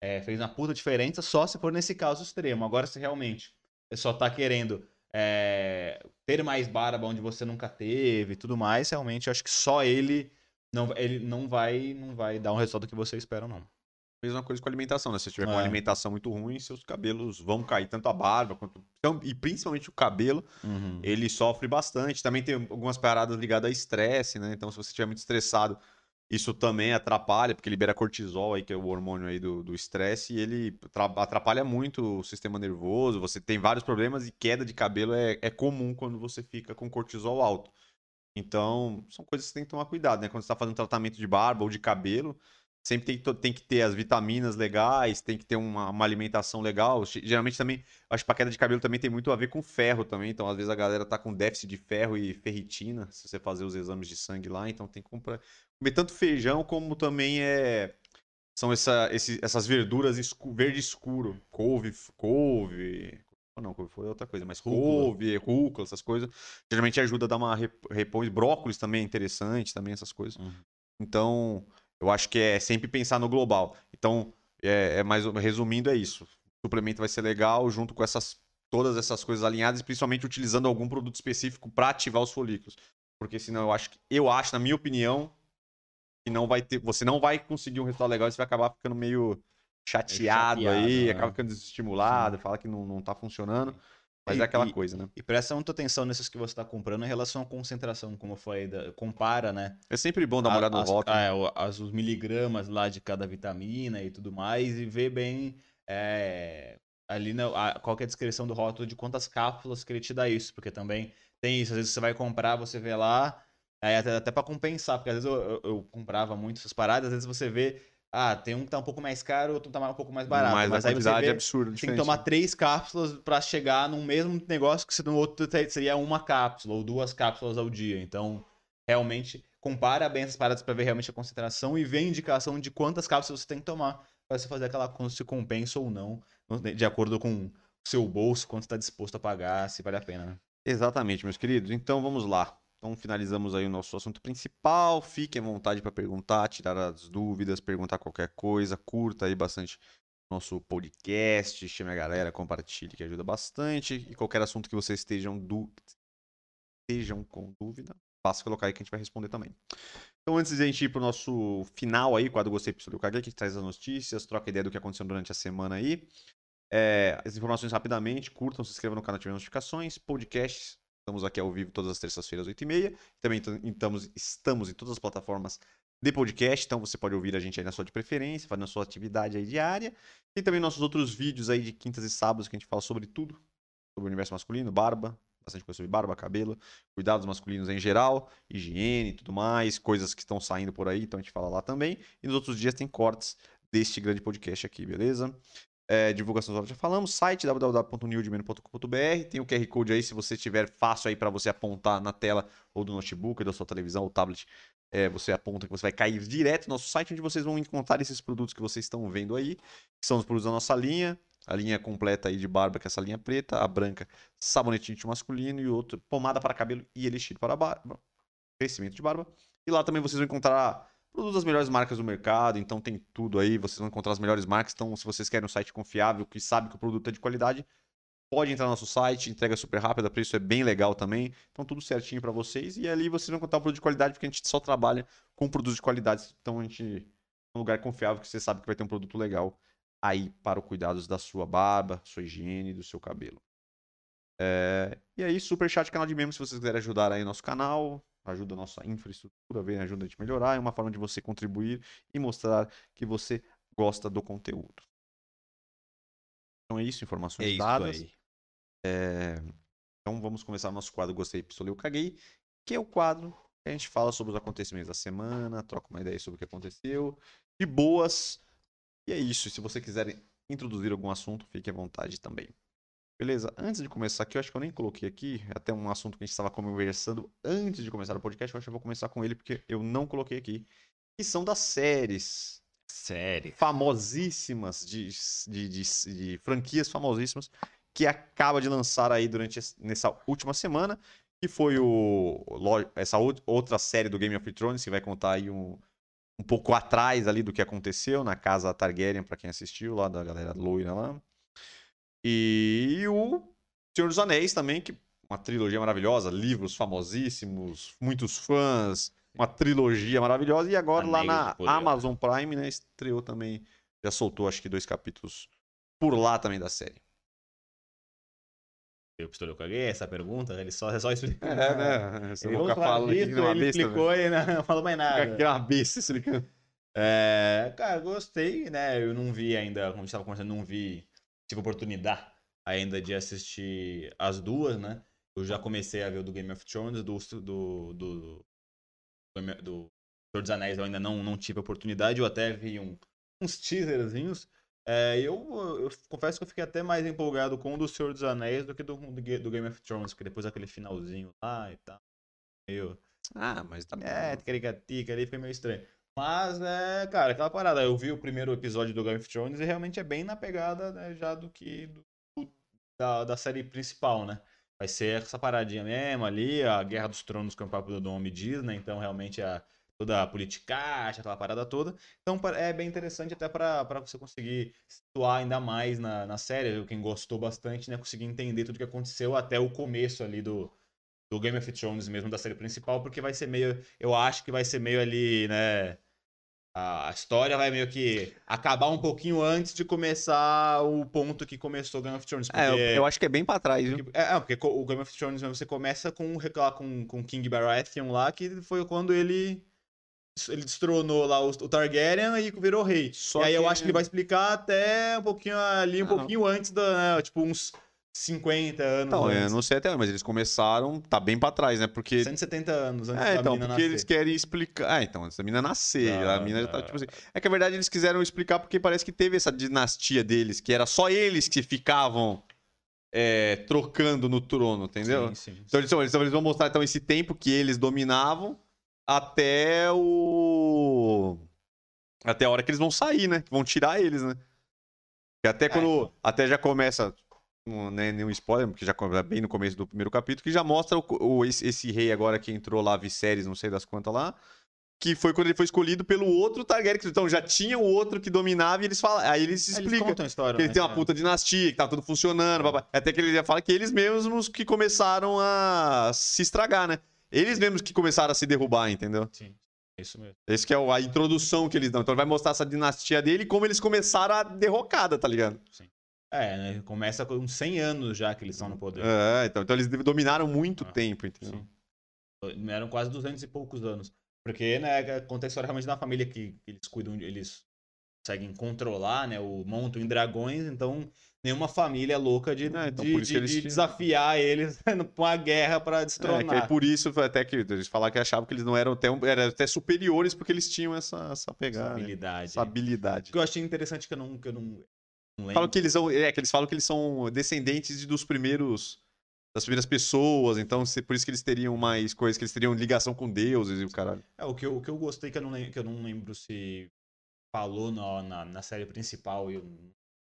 é, fez uma puta diferença, só se for nesse caso extremo. Agora, se realmente você só tá querendo é, ter mais barba onde você nunca teve e tudo mais, realmente eu acho que só ele não, ele não vai não vai dar um resultado que você espera, não. Mesma coisa com a alimentação, né? Se você tiver com uma É. alimentação muito ruim, seus cabelos vão cair, tanto a barba quanto. Então, e principalmente o cabelo, ele sofre bastante. Também tem algumas paradas ligadas a estresse, né? Então, se você estiver muito estressado, isso também atrapalha, porque libera cortisol aí, que é o hormônio aí do estresse, e ele tra- atrapalha muito o sistema nervoso. Você tem vários problemas e queda de cabelo é, é comum quando você fica com cortisol alto. Então, são coisas que você tem que tomar cuidado, né? Quando você está fazendo tratamento de barba ou de cabelo, sempre tem que, tem que ter as vitaminas legais, tem que ter uma, uma alimentação legal. Ge- Geralmente também, acho que para queda de cabelo também tem muito a ver com ferro também. Então, às vezes a galera tá com déficit de ferro e ferritina, se você fazer os exames de sangue lá, então tem que comprar, comer tanto feijão como também é são essa, esse- essas verduras escu- verde escuro. Couve, couve. ou Não, couve foi outra coisa, mas Rúcula. couve, rúcula, essas coisas. Geralmente ajuda a dar uma rep- repõe. Brócolis também é interessante, também essas coisas. Uhum. Então, eu acho que é sempre pensar no global. Então, é, é mais resumindo, é isso. O suplemento vai ser legal junto com essas todas essas coisas alinhadas, e principalmente utilizando algum produto específico para ativar os folículos. Porque senão eu acho que eu acho, na minha opinião, que não vai ter, você não vai conseguir um resultado legal, e você vai acabar ficando meio chateado, chateado, aí, né? acaba ficando desestimulado, fala que não, não tá funcionando. Mas E- é aquela e- coisa, né? E presta muita atenção nesses que você está comprando em relação à concentração, como foi, da- compara, né? É sempre bom dar uma olhada no rótulo. é, as- os miligramas lá de cada vitamina e tudo mais, e ver bem é, ali na, a- qual que é a descrição do rótulo de quantas cápsulas que ele te dá isso, porque também tem isso, às vezes você vai comprar, você vê lá, aí até, até para compensar, porque às vezes eu, eu- eu comprava muito essas paradas, às vezes você vê, ah, tem um que tá um pouco mais caro, outro tá um pouco mais barato, mas, mas, a aí você quantidade vê, é absurda. tem que tomar três cápsulas pra chegar num mesmo negócio que se no outro seria uma cápsula ou duas cápsulas ao dia. Então, realmente, compara bem essas paradas pra ver realmente a concentração e ver a indicação de quantas cápsulas você tem que tomar pra você fazer aquela conta se compensa ou não, de acordo com o seu bolso, quanto está disposto a pagar, se vale a pena, né? Exatamente, meus queridos. Então vamos lá. Então finalizamos aí o nosso assunto principal. Fiquem à vontade para perguntar, tirar as dúvidas, perguntar qualquer coisa. Curta aí bastante nosso podcast, chame a galera, compartilhe que ajuda bastante. E qualquer assunto que vocês estejam, du... estejam com dúvida, basta colocar aí que a gente vai responder também. Então antes de a gente ir pro nosso final aí, quadro Gostei, Episódio Caguei, que traz as notícias, troca ideia do que aconteceu durante a semana aí. É, as informações rapidamente, curtam, se inscrevam no canal, ativem notificações, podcasts, estamos aqui ao vivo todas as terças-feiras, 8h30. Também tam- estamos, estamos em todas as plataformas de podcast, então você pode ouvir a gente aí na sua de preferência, fazendo a sua atividade aí diária. Tem também nossos outros vídeos aí de quintas e sábados que a gente fala sobre tudo, sobre o universo masculino, barba, bastante coisa sobre barba, cabelo, cuidados masculinos em geral, higiene e tudo mais, coisas que estão saindo por aí, então a gente fala lá também. E nos outros dias tem cortes deste grande podcast aqui, beleza? É, divulgação já falamos, site www.newdman.com.br, tem o QR Code aí se você tiver fácil aí para você apontar na tela ou do notebook, da sua televisão ou tablet, é, você aponta que você vai cair direto no nosso site onde vocês vão encontrar esses produtos que vocês estão vendo aí, que são os produtos da nossa linha, a linha completa aí de barba, que é essa linha preta, a branca, sabonete íntimo masculino e outro, pomada para cabelo e elixir para barba, crescimento de barba. E lá também vocês vão encontrar produtos das melhores marcas do mercado, então tem tudo aí, vocês vão encontrar as melhores marcas. Então, se vocês querem um site confiável, que sabe que o produto é de qualidade, pode entrar no nosso site, entrega super rápida, preço é bem legal também. Então, tudo certinho para vocês. E ali vocês vão encontrar o produto de qualidade, porque a gente só trabalha com produtos de qualidade. Então, a gente é um lugar confiável que você sabe que vai ter um produto legal aí para o cuidados da sua barba, sua higiene do seu cabelo. É, E aí, super chat, canal de membros, se vocês quiserem ajudar aí nosso canal, ajuda a nossa infraestrutura, vem, ajuda a gente melhorar, é uma forma de você contribuir e mostrar que você gosta do conteúdo. Então é isso, informações É isso dadas. aí. Então vamos começar o nosso quadro Gostei, Pistolei, eu Caguei, que é o quadro que a gente fala sobre os acontecimentos da semana, troca uma ideia sobre o que aconteceu, de boas. E é isso, se você quiser introduzir algum assunto, fique à vontade também. Beleza? Antes de começar aqui, eu acho que eu nem coloquei aqui, é até um assunto que a gente estava conversando antes de começar o podcast, eu acho que eu vou começar com ele porque eu não coloquei aqui, que são das séries Sério. famosíssimas, de, de, de, de franquias famosíssimas, que acaba de lançar aí durante es- nessa última semana, que foi o essa ou- outra série do Game of Thrones, que vai contar aí um, um pouco atrás ali do que aconteceu na casa Targaryen, pra quem assistiu, lá da galera loira lá. E o Senhor dos Anéis também, que uma trilogia maravilhosa, livros famosíssimos, muitos fãs, uma trilogia maravilhosa. E agora lá Anéis na de Poder. Amazon Prime, né, estreou também, já soltou acho que dois capítulos por lá também da série. Eu pistolei, eu caguei essa pergunta, ele só, é só explicou. né? Você Ele não falando que nem uma ele besta, explicou e não falou mais nada. aqui uma besta explicando. É, cara, gostei, né? Eu não vi ainda, como a gente tava conversando, não vi, tive oportunidade ainda de assistir as duas, né? Eu já comecei a ver o do Game of Thrones, do do do, do, do Senhor dos Anéis eu ainda não, não tive oportunidade, eu até vi um, uns teaserzinhos. É, eu, eu confesso que eu fiquei até mais empolgado com o do Senhor dos Anéis do que do, do, Ga- do Game of Thrones, porque depois aquele finalzinho lá e tal, meio... Ah, mas tá É, ticaricatica ali, fica meio estranho. Mas, é, cara, aquela parada. Eu vi o primeiro episódio do Game of Thrones e realmente é bem na pegada né, já do que. Do, da, da série principal, né? Vai ser essa paradinha mesmo ali, a Guerra dos Tronos, que é o do nome diz, né? Então, realmente, a, toda a politicagem, aquela parada toda. Então, é bem interessante até para você conseguir situar ainda mais na, na série. Quem gostou bastante, né? Conseguir entender tudo que aconteceu até o começo ali do, do Game of Thrones mesmo, da série principal, porque vai ser meio... Eu acho que vai ser meio ali, né a história vai meio que acabar um pouquinho antes de começar o ponto que começou Game of Thrones. Porque... É, eu, eu, acho que é bem pra trás, viu? É, é, porque o Game of Thrones você começa com, com, com King Baratheon lá, que foi quando ele ele destronou lá o, o Targaryen e virou rei. Só e aí que... eu acho que ele vai explicar até um pouquinho ali, um ah, pouquinho não. antes da, né, tipo, uns 50 anos. Não, antes. eu não sei até, mas eles começaram, tá bem pra trás, né? Porque. 170 anos antes é, da então, porque nascer. eles querem explicar. Ah, então, antes da menina nascer. Ah, a menina já tá, tipo assim. É que a verdade eles quiseram explicar porque parece que teve essa dinastia deles, que era só eles que ficavam. É, trocando no trono, entendeu? Sim, sim, Então, eles, eles vão mostrar então esse tempo que eles dominavam até o. Até a hora que eles vão sair, né? Vão tirar eles, né? E até quando. É. Até já começa não é nenhum spoiler, porque já é bem no começo do primeiro capítulo, que já mostra o, o esse, esse, rei agora que entrou lá, Viserys, não sei das quantas lá, que foi quando ele foi escolhido pelo outro Targaryen. Então já tinha o outro que dominava e eles falam. Aí eles explicam. Eles a história, que ele né, tem uma puta dinastia, que tá tudo funcionando. É. Até que ele já fala que eles mesmos que começaram a se estragar, né? Eles mesmos que começaram a se derrubar, entendeu? Sim. Isso mesmo. Esse que é a introdução que eles dão. Então ele vai mostrar essa dinastia dele e como eles começaram a derrocada, tá ligado? Sim. É, né? Começa com 100 anos já que eles estão no poder. É, então, então eles dominaram muito ah, tempo, entendeu? Sim. Eram quase 200 e poucos anos. Porque, né, acontece história realmente na família que, que eles cuidam, eles conseguem controlar, né, o montam em dragões, então nenhuma família é louca de, é, então de, de, eles de desafiar eles com a guerra para destronar. É, que por isso até que eles falaram que achavam que eles não eram até, eram até superiores porque eles tinham essa, essa pegada. Essa habilidade. Essa habilidade. O que eu achei interessante que eu não, que eu não Falam que eles são, é, que eles falam que eles são descendentes dos primeiros das primeiras pessoas, então por isso que eles teriam mais coisas, que eles teriam ligação com deuses e o caralho. É, o que eu, o que eu gostei que eu não lembro, que eu não lembro se falou na, na, na série principal e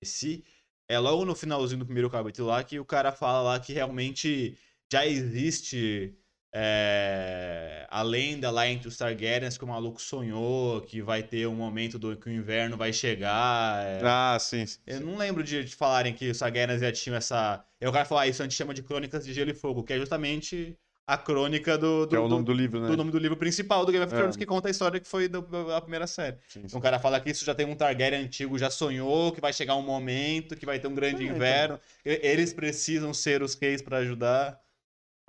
se é logo no finalzinho do primeiro capítulo lá que o cara fala lá que realmente já existe é, a lenda lá entre os Targaryens que o maluco sonhou que vai ter um momento do que o inverno vai chegar. É... Ah, sim, sim, Eu não lembro de, de, falarem que os Targaryens já tinham essa. Eu quero falar isso, a gente chama de Crônicas de Gelo e Fogo, que é justamente a crônica do. do que é o nome do, do livro, né? Do nome do livro principal do Game of Thrones, é. que conta a história que foi do, da primeira série. Sim, sim. Então o cara fala que isso já tem um Targaryen antigo, já sonhou que vai chegar um momento, que vai ter um grande é, então. inverno. Então... Eles precisam ser os reis para ajudar.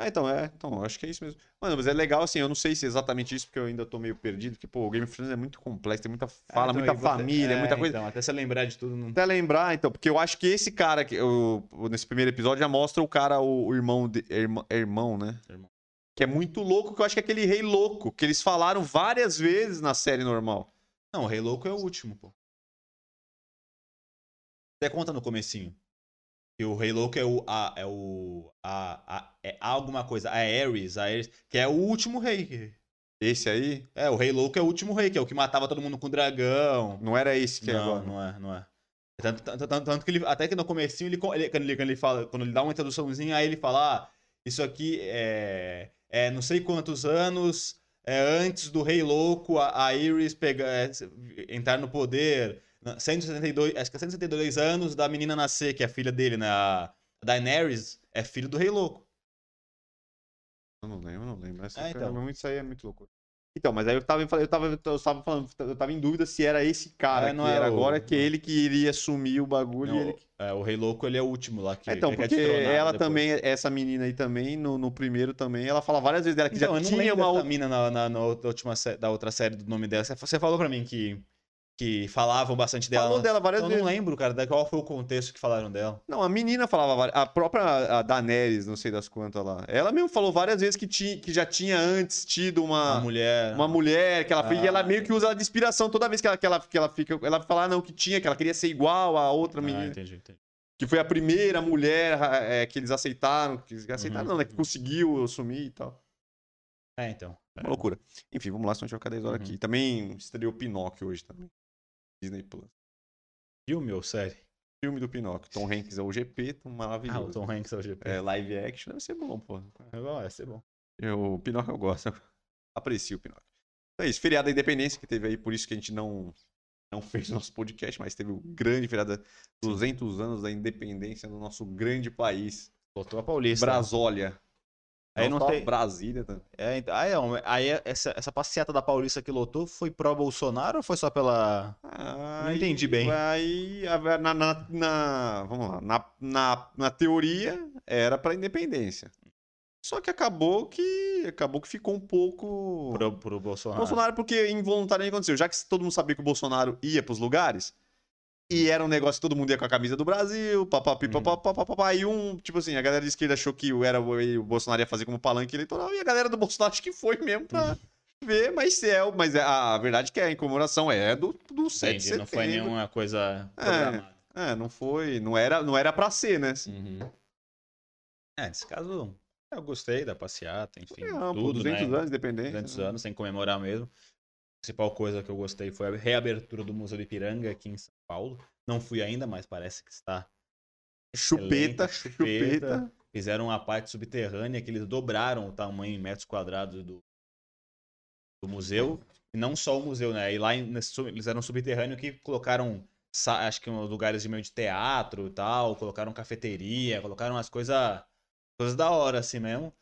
Ah, então, é. Então, acho que é isso mesmo. Mano, mas é legal, assim, eu não sei se é exatamente isso, porque eu ainda tô meio perdido, porque, pô, o Game of Thrones é muito complexo, tem muita fala, é, então, muita família, é, muita coisa. Então, até você lembrar de tudo. Não... Até lembrar, então, porque eu acho que esse cara, que eu, nesse primeiro episódio, já mostra o cara, o, o irmão, de, irmão, irmão, né? Irmão. Que é muito louco, que eu acho que é aquele rei louco, que eles falaram várias vezes na série normal. Não, o rei louco é o último, pô. Até conta no comecinho. E o Rei Louco é o. A, é o. A, a, é alguma coisa. A Ares, a Ares, que é o último rei. Esse aí? É, o Rei Louco é o último rei, que é o que matava todo mundo com dragão. Não era esse que é não, agora? Não, é, não é. Tanto, tanto, tanto, tanto, que ele. Até que no comecinho, ele, quando, ele, quando ele fala. Quando ele dá uma introduçãozinha, aí ele fala: ah, isso aqui é. É não sei quantos anos. É, antes do Rei Louco, a, a Iris pegar, é, entrar no poder 172, acho que é 172 anos da menina nascer, que é a filha dele, né? A Daenerys é filho do Rei Louco. Eu não lembro, não lembro. Essa é, então. Isso aí é muito louco. Então, mas aí eu tava, eu tava, eu tava falando, eu tava em dúvida se era esse cara é, não que era o... agora, que é ele que iria assumir o bagulho. Não, ele... é, o Rei Louco ele é o último lá. Que, é, então, que porque ela depois. também, essa menina aí também, no, no, primeiro também, ela fala várias vezes dela que então, já tinha uma outra mina na, na, na, última, da outra série do nome dela. Você falou pra mim que que falavam bastante dela. Falou dela várias eu vezes. Eu não lembro, cara, da qual foi o contexto que falaram dela. Não, a menina falava, a própria a Daenerys, não sei das quantas lá. Ela mesmo falou várias vezes que, tinha, que já tinha antes tido uma, uma mulher. Uma mulher que ela ah, e ela meio que usa ela de inspiração toda vez que ela, que ela, que ela fica, ela fala ah, não que tinha, que ela queria ser igual a outra ah, menina. entendi, entendi. Que foi a primeira mulher é, que eles aceitaram, que aceitaram uhum. não, né, que conseguiu assumir e tal. É, então. Uma loucura. Enfim, vamos lá, senão a gente vai ficar 10 horas Uhum. aqui. Também estreou Pinóquio hoje também. Disney Plus. Filme ou série? Filme do Pinóquio. Tom Hanks é o GP, tão Ah, o maravilhoso. Tom Hanks é o GP. É, live action deve ser bom, pô. É vai ser bom. Eu, o Pinóquio eu gosto. Aprecio o Pinóquio. Então é isso. Feriado da Independência que teve aí, por isso que a gente não, não fez nosso podcast, mas teve o grande feriado, da- 200 anos da independência do nosso grande país. Botou a Paulista. Brasólia. Aí não só tem- Brasília. Tá? É, então- aí, é, aí essa, essa passeata da Paulista que lotou foi pró-Bolsonaro ou foi só pela. Não entendi bem. Aí, na, na- na- vamos lá, na, na, na teoria era para independência. Só que acabou que acabou que ficou um pouco Pro, pro Bolsonaro? Bolsonaro porque involuntariamente aconteceu. Já que todo mundo sabia que o Bolsonaro ia pros lugares e era um negócio que todo mundo ia com a camisa do Brasil, papapi, Uhum. papapá, papapá, e um, tipo assim, a galera de esquerda achou que o era o Bolsonaro ia fazer como palanque eleitoral e a galera do Bolsonaro acho que foi mesmo pra Uhum. ver, mas é, o- mas é- a verdade é que a comemoração é do, do 7 de Entendi, não foi setembro. nenhuma coisa É. programada. É, não foi, não era, não era pra ser, né? É, nesse caso, eu gostei da passeata, enfim, pô, tudo, 200 né? anos, independência. 200 anos, sem comemorar mesmo. A principal coisa que eu gostei foi a reabertura do Museu do Ipiranga aqui em São Paulo. Não fui ainda, mas parece que está. Chupeta, excelente, chupeta. Fizeram uma parte subterrânea que eles dobraram o tamanho em metros quadrados do, do museu. E não só o museu, né? E lá nesse eles eram subterrâneo que colocaram, acho que lugares de meio de teatro e tal, colocaram cafeteria, colocaram umas coisas coisas da hora assim mesmo.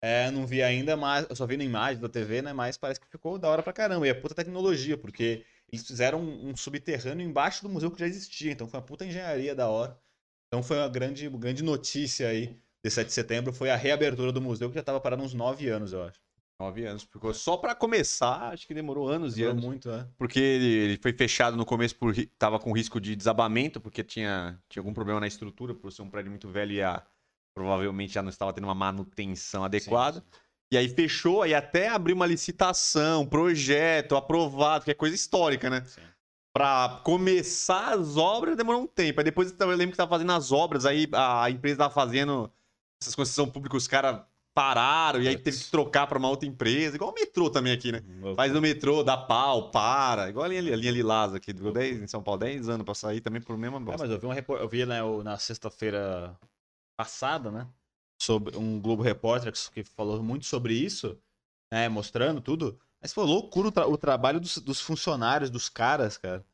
É, não vi ainda, mas eu só vi na imagem da TV, né? Mas parece que ficou da hora pra caramba. E é puta tecnologia, porque eles fizeram um, um subterrâneo embaixo do museu que já existia. Então foi uma puta engenharia da hora. Então foi uma grande, grande notícia aí de 7 de setembro. Foi a reabertura do museu, que já tava parado uns 9 anos, eu acho. Nove anos. Ficou só pra começar, acho que demorou anos e Demorou anos. muito, né? Porque ele, ele foi fechado no começo por tava com risco de desabamento, porque tinha, tinha algum problema na estrutura, por ser um prédio muito velho e a, provavelmente já não estava tendo uma manutenção adequada. E aí fechou, aí até abriu uma licitação, projeto, aprovado, que é coisa histórica, né? Sim. Pra começar as obras demorou um tempo. Aí depois eu lembro que tava fazendo as obras, aí a empresa tava fazendo essas concessões públicas, os caras pararam, e aí teve que trocar pra uma outra empresa, igual o metrô também aqui, né? Faz no metrô, dá pau, para. Igual a linha, a linha Lilás aqui, durou 10, em São Paulo, 10 anos pra sair também por mesma É, bosta. mas eu vi, uma repor- eu vi né, na sexta-feira passada, né? Sobre um Globo Repórter que, falou muito sobre isso, né? Mostrando tudo. Mas foi loucura o, tra- o trabalho dos, dos funcionários, dos caras, cara.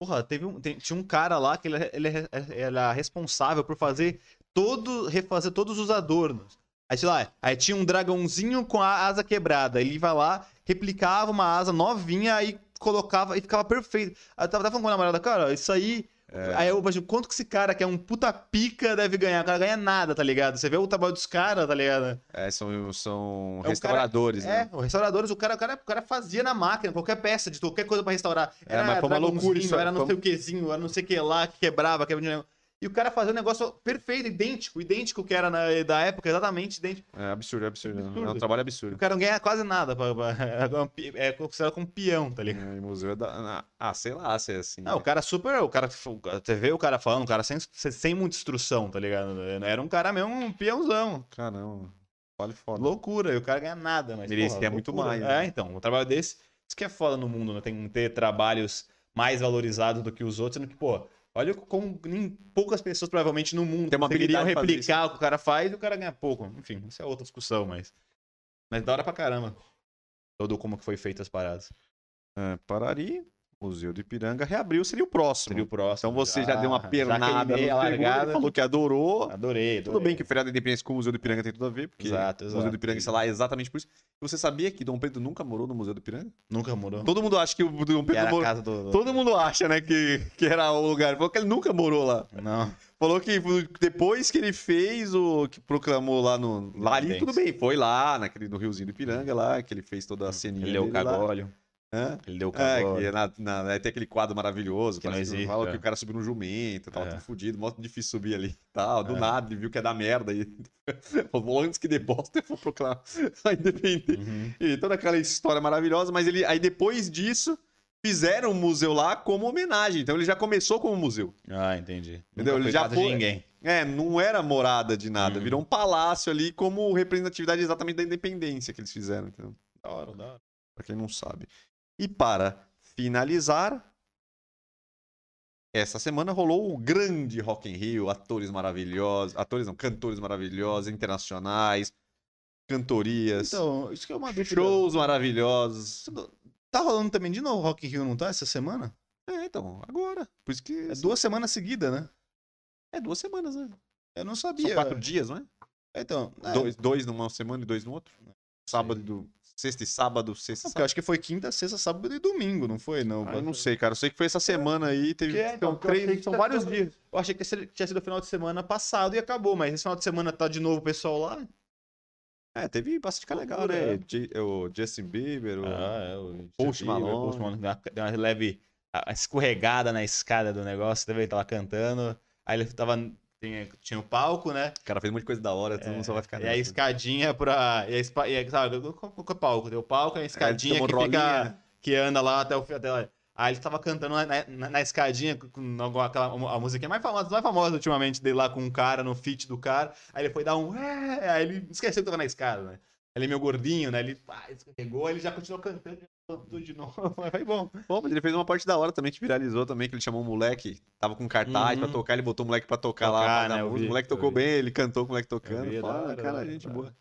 Porra, teve um, tem- tinha um cara lá que ele, ele é- era responsável por fazer todo, refazer todos os adornos. Aí, sei lá, aí tinha um dragãozinho com a asa quebrada. Ele vai lá, replicava uma asa novinha, aí colocava e ficava perfeito. Eu tava, tava falando com a namorada, cara, isso aí. Aí eu imagino, quanto que esse cara, que é um puta pica, deve ganhar? O cara ganha nada, tá ligado? Você vê o trabalho dos caras, tá ligado? É, são, são É, restauradores, É, né? os restauradores, o cara, o, cara, o cara fazia na máquina, qualquer peça de qualquer coisa pra restaurar. É, mas foi uma loucura isso, Era não foi- sei o quezinho, era não sei o que lá, que quebrava, quebrava. E o cara fazia um negócio perfeito, idêntico, idêntico que era na, da época, exatamente idênco. É absurdo, é absurdo. É um Absurdo. trabalho O absurdo. cara não ganha quase nada, pra, pra- é pi- é considerado como peão, tá ligado? É, museu é da... Ah, sei lá se é assim. Não, o cara super. O cara. Você vê o cara falando, o cara sem, sem muita instrução, tá ligado? Era um cara mesmo, um peãozão. Caramba. Vale foda. Loucura, e o cara ganha nada, mas. Merecia porra, muito mais, né? É, então, um trabalho desse. Isso que é foda no mundo, né? Tem que ter trabalhos mais valorizados do que os outros, sendo que, pô, olha como nem poucas pessoas provavelmente no mundo Tem uma conseguiriam habilidade de fazer replicar o que o cara faz e o cara ganha pouco. Enfim, isso é outra discussão, mas. Mas da hora pra caramba. Todo como que foi feito as paradas. É, Parari, Museu do Ipiranga, reabriu, seria o próximo. Seria o próximo. Então você já, deu uma pernada no largada. falou que adorou. Adorei, adorei. Tudo bem que o feriado da Independência com o Museu do Ipiranga tem tudo a ver, porque Exato, o Museu exato. do Ipiranga está lá exatamente por isso. Você sabia que Dom Pedro nunca morou no Museu do Ipiranga? Nunca morou. Todo mundo acha que o Dom Pedro era morou. casa do. do- Todo mundo acha, né, que, que era o lugar. Falou que ele nunca morou lá. Não. Falou que depois que ele fez o que proclamou lá no. Lá ali, tudo bem, foi lá, naquele, no Riozinho do Ipiranga lá, que ele fez toda a ceninha. Ele deu o dele lá. Hã? Ele deu o É, cagolho. que é na, na, tem aquele quadro maravilhoso. Que não existe, Fala é. que o cara subiu no jumento, tava É. tudo fudido, mó difícil subir ali tal. Do É. nada, ele viu que ia dar merda. E... Falou, antes que dê bosta, eu vou proclamar a independência. Uhum. E toda aquela história maravilhosa, mas ele aí depois disso fizeram um museu lá como homenagem. Então ele já começou como museu. Ah, entendi. Entendeu? Nunca Ele já foi- de ninguém. É, não era morada de nada. Uhum. Virou um palácio ali como representatividade exatamente da independência que eles fizeram. Entendeu? Da hora, da hora. Pra quem não sabe. E para finalizar, essa semana rolou o grande Rock in Rio, atores maravilhosos, atores não, cantores maravilhosos, internacionais, cantorias, Então, isso que é uma dúvida. shows maravilhosos. Tá rolando também de novo Rock in Rio, não tá? Essa semana? É, então, agora. Por isso que É duas semanas seguidas, né? é duas semanas, né? Eu não São sabia. quatro dias, não é? Então, é, Dois, dois numa semana e dois no outro. Sábado, e do, sexta e sábado, sexta Não, porque eu acho que foi quinta, sexta, sábado e domingo, não foi? Não, Ah, eu não sei, cara. Eu sei que foi essa semana aí. Teve, Que é, então, três, são tá- vários tá- dias. Eu achei que tinha sido- o final de semana passado e acabou, mas esse final de semana tá de novo o pessoal lá. É, teve bastante cara legal, né? é. J- O Justin Bieber, o... Ah, é, o Post Malone. Post Malone deu uma, leve escorregada na escada do negócio, teve ele tava cantando, aí ele tava tinha, tinha o palco, né? o cara fez um monte de coisa da hora, todo mundo só vai ficar E a nessa. escadinha pra. E a, e a, sabe, qual é o palco? Tem o palco, a escadinha tem uma que rolinha, fica. Que anda lá até o fim. Até lá. Aí ele tava cantando na, na, na escadinha com- alguma, aquela, a musiquinha mais famosa, mais famosa ultimamente dele lá com um cara no feat do cara. Aí ele foi dar um. "É", Aí ele esqueceu que tava na escada, né? Ele é meio gordinho, né? Ele pá, escorregou, ele já continuou cantando tudo de novo. Mas foi bom. Pô, mas ele fez uma parte da hora também que viralizou também, que ele chamou um moleque, tava com cartaz Uhum. pra tocar, ele botou o moleque pra tocar, lá. Tocar, dar né, vi, o moleque tocou vi. bem, ele cantou com o moleque tocando. vi, Pô, hora, cara, da hora, gente boa.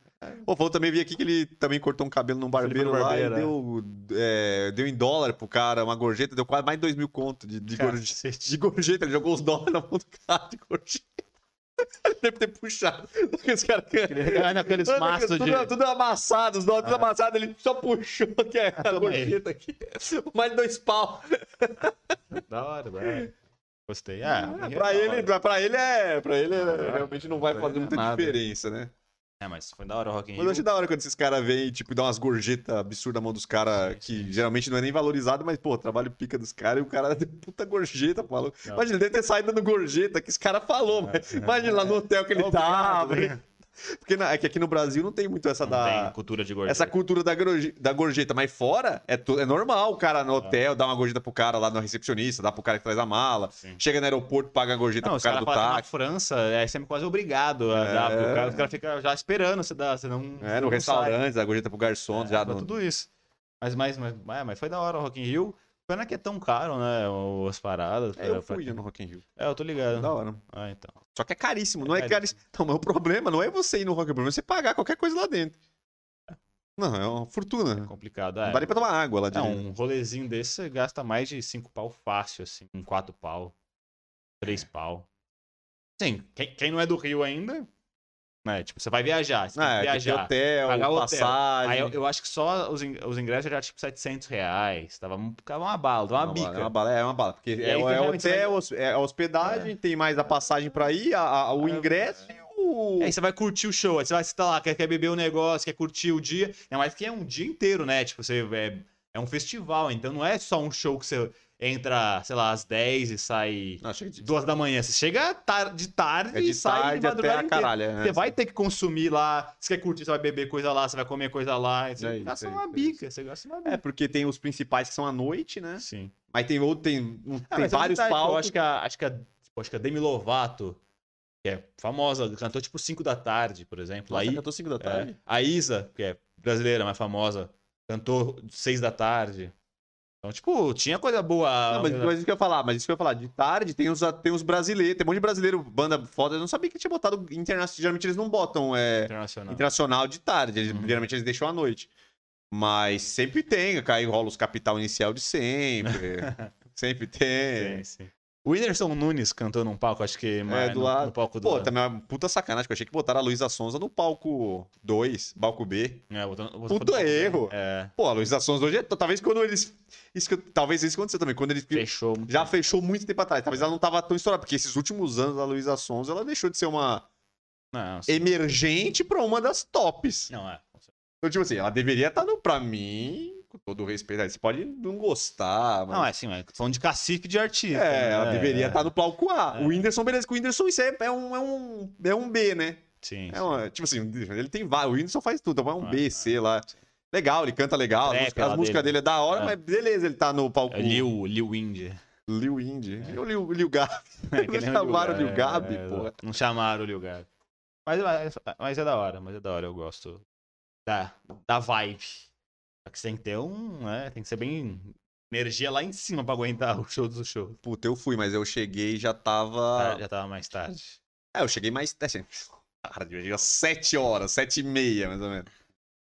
Pô, falou também, vi aqui que ele também cortou um cabelo num barbeiro Felipe lá Barbeiro, e é. deu, é, deu em dólar pro cara, uma gorjeta, deu quase mais de dois mil conto de, de, gorjeta, Cacete. de gorjeta. Ele jogou os dólares na mão do cara de gorjeta. Deve ter puxado. Aqueles caras que... Ah, naqueles Tudo- maços de. tudo, amassado, os tudo amassado, ele só puxou que é a aí. gorjeta aqui. Mais dois pau. Da hora, da hora. Gostei. Ah, é pra, ele, pra, pra ele é. Pra ele é- realmente não vai fazer é muita diferença, né? É, mas foi da hora o Rock in Mas eu Rio. acho da hora quando esses caras vêm e, tipo, dá umas gorjetas absurdas na mão dos caras, que sim. geralmente não é nem valorizado, mas, pô, trabalho pica dos caras e o cara deu puta gorjeta, maluco. Não. Imagina, ele deve ter saído dando gorjeta que esse cara falou, mas imagina lá no hotel que ele tava. né? Porque na- é que aqui no Brasil não tem muito essa Não da. cultura de gorjeta. Essa cultura da, gorje- da gorjeta, mas fora é, tu- é normal o cara no hotel dar uma gorjeta pro cara lá no recepcionista, dá pro cara que traz a mala. Sim. Chega no aeroporto, paga a gorjeta Não, pro cara caras do falam que na táxi. França é sempre quase obrigado a É. dar pro cara. Os caras ficam já esperando você dar, você não. É, no restaurante, dá gorjeta pro garçom, sai. já É, no... tudo isso. Mas, mas, mas, é, mas foi da hora o Rock in Rio. Pena que é tão caro, né? o- As paradas. É, eu pra- fui pra- no Rock in Rio. É, eu tô ligado. Da hora. Ah, então. Só que é caríssimo, não é, É caríssimo. Não, mas o problema não é você ir no Rock in Rio, o problema é você pagar qualquer coisa lá dentro. Não, é uma fortuna. É complicado. Não É. dá nem pra tomar água lá É, direito. um rolezinho desse você gasta mais de 5 pau fácil, assim. Um 4 pau. 3 pau. Sim, quem, quem não é do Rio ainda, né? Tipo, você vai viajar. Você Ah, tem é, que ter viajar. hotel, pagar hotel. passagem. Aí eu, eu acho que só os, os ingressos já tipo 700 reais. Tava, um- ficava uma bala, tava uma, Uma bica. bala, É uma bala, é uma bala. Porque é, aí é hotel, hos- é a hospedagem, tem mais a passagem pra ir, a- a- o É, ingresso e o. Aí você vai curtir o show, aí você vai estar lá, quer, quer beber o negócio, quer curtir o dia. É mais que é um dia inteiro, né? Tipo, você é, é um festival, então não é só um show que você entra, sei lá, às 10 e sai Não, de... duas da manhã. Você chega tar- de tarde é e de sai de tarde até madrugada a inteira. caralho. é. Você vai ter que consumir lá, você quer curtir, você vai beber coisa lá, você vai comer coisa lá. Você É gasta é uma é bica, você gasta uma bica. É, porque tem os principais que são à noite, né? Sim. Mas tem outro, tem, Ah, tem é vários verdade, palcos. Eu acho que a, acho que a, tipo, acho que a Demi Lovato, que é famosa, cantou tipo 5 da tarde, por exemplo. Nossa, Aí, tô 5 da é, tarde. a Isa, que é brasileira, mais famosa, cantou 6 da tarde. Então, tipo, tinha coisa boa. Não, mas, mas isso que eu ia falar, mas isso que eu ia falar, de tarde tem os, tem os brasileiros, tem um monte de brasileiro, banda foda, eu não sabia que tinha botado internacional, geralmente eles não botam é, internacional. internacional de tarde, eles- Uhum. geralmente eles deixam à noite. Mas sempre tem, aí rola os capital inicial de sempre, sempre tem. Sim, sim. O Whindersson Nunes cantou num palco, acho que mais É, do no, lado. no palco do Pô, lado. também é uma puta sacanagem, que eu achei que botaram a Luísa Sonza no palco 2, palco B. É, botando- botando Puta erro. É, Pô, a Luísa Sonza hoje, é- talvez quando eles... Isso que talvez isso aconteceu também, quando eles fechou. já fechou muito tempo atrás. Talvez ela não tava tão estourada, porque esses últimos anos da Luísa Sonza, ela deixou de ser uma Não, emergente pra uma das tops. não é. Então, tipo assim, ela deveria estar no, pra mim, com todo o respeito, você pode não gostar, mas... Não, é assim, é falando de cacife de artista. É, né? ela deveria É, estar no palco A. É. O Whindersson, beleza, que o Whindersson isso é, é, um, é, um, é um B, né? Sim. É uma, tipo assim, ele tem vários. O Whindersson faz tudo, então é um Ah, B, ah, C lá. legal, ele canta legal, as músicas, as músicas dele. é da hora, É. mas beleza, ele tá no palco. É Lil, Lil Indy. Lil Indy. E o Lil, Lil Gabi. É, o chamaram o Lil é, Gabi, é, porra. Não chamaram o Lil Gabi. Mas, mas, mas é da hora, mas é da hora, eu gosto da, da vibe. Só que você tem que ter um, né, tem que ser bem energia lá em cima pra aguentar o show do show. Puta, eu fui, mas eu cheguei e já tava. Ah, já tava mais tarde. É, eu cheguei mais. Assim, tarde, eu cheguei às 7 horas, 7 e meia, mais ou menos.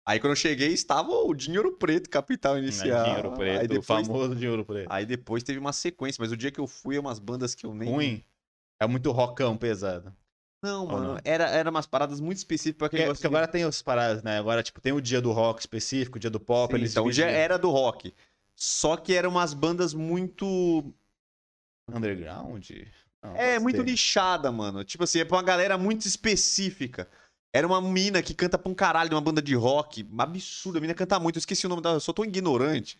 Aí quando eu cheguei, estava o Dinheiro Preto, capital inicial. Né, Dinheiro preto, Aí o depois, famoso dinheiro preto. aí depois teve uma sequência, mas o dia que eu fui, é umas bandas que eu nem. Ruim. É muito rockão pesado. Não, mano. não? Era, era umas paradas muito específicas pra quem Porque, gosta porque agora tem as paradas, né? Agora, tipo, tem o dia do rock específico, o dia do pop, Sim, eles então, já dividem. era do rock. Só que eram umas bandas muito. Underground? Não, É, muito nichada, mano. Tipo assim, é pra uma galera muito específica. Era uma mina que canta pra um caralho de uma banda de rock. Absurda, a mina canta muito. Eu esqueci o nome dela, eu sou tão ignorante.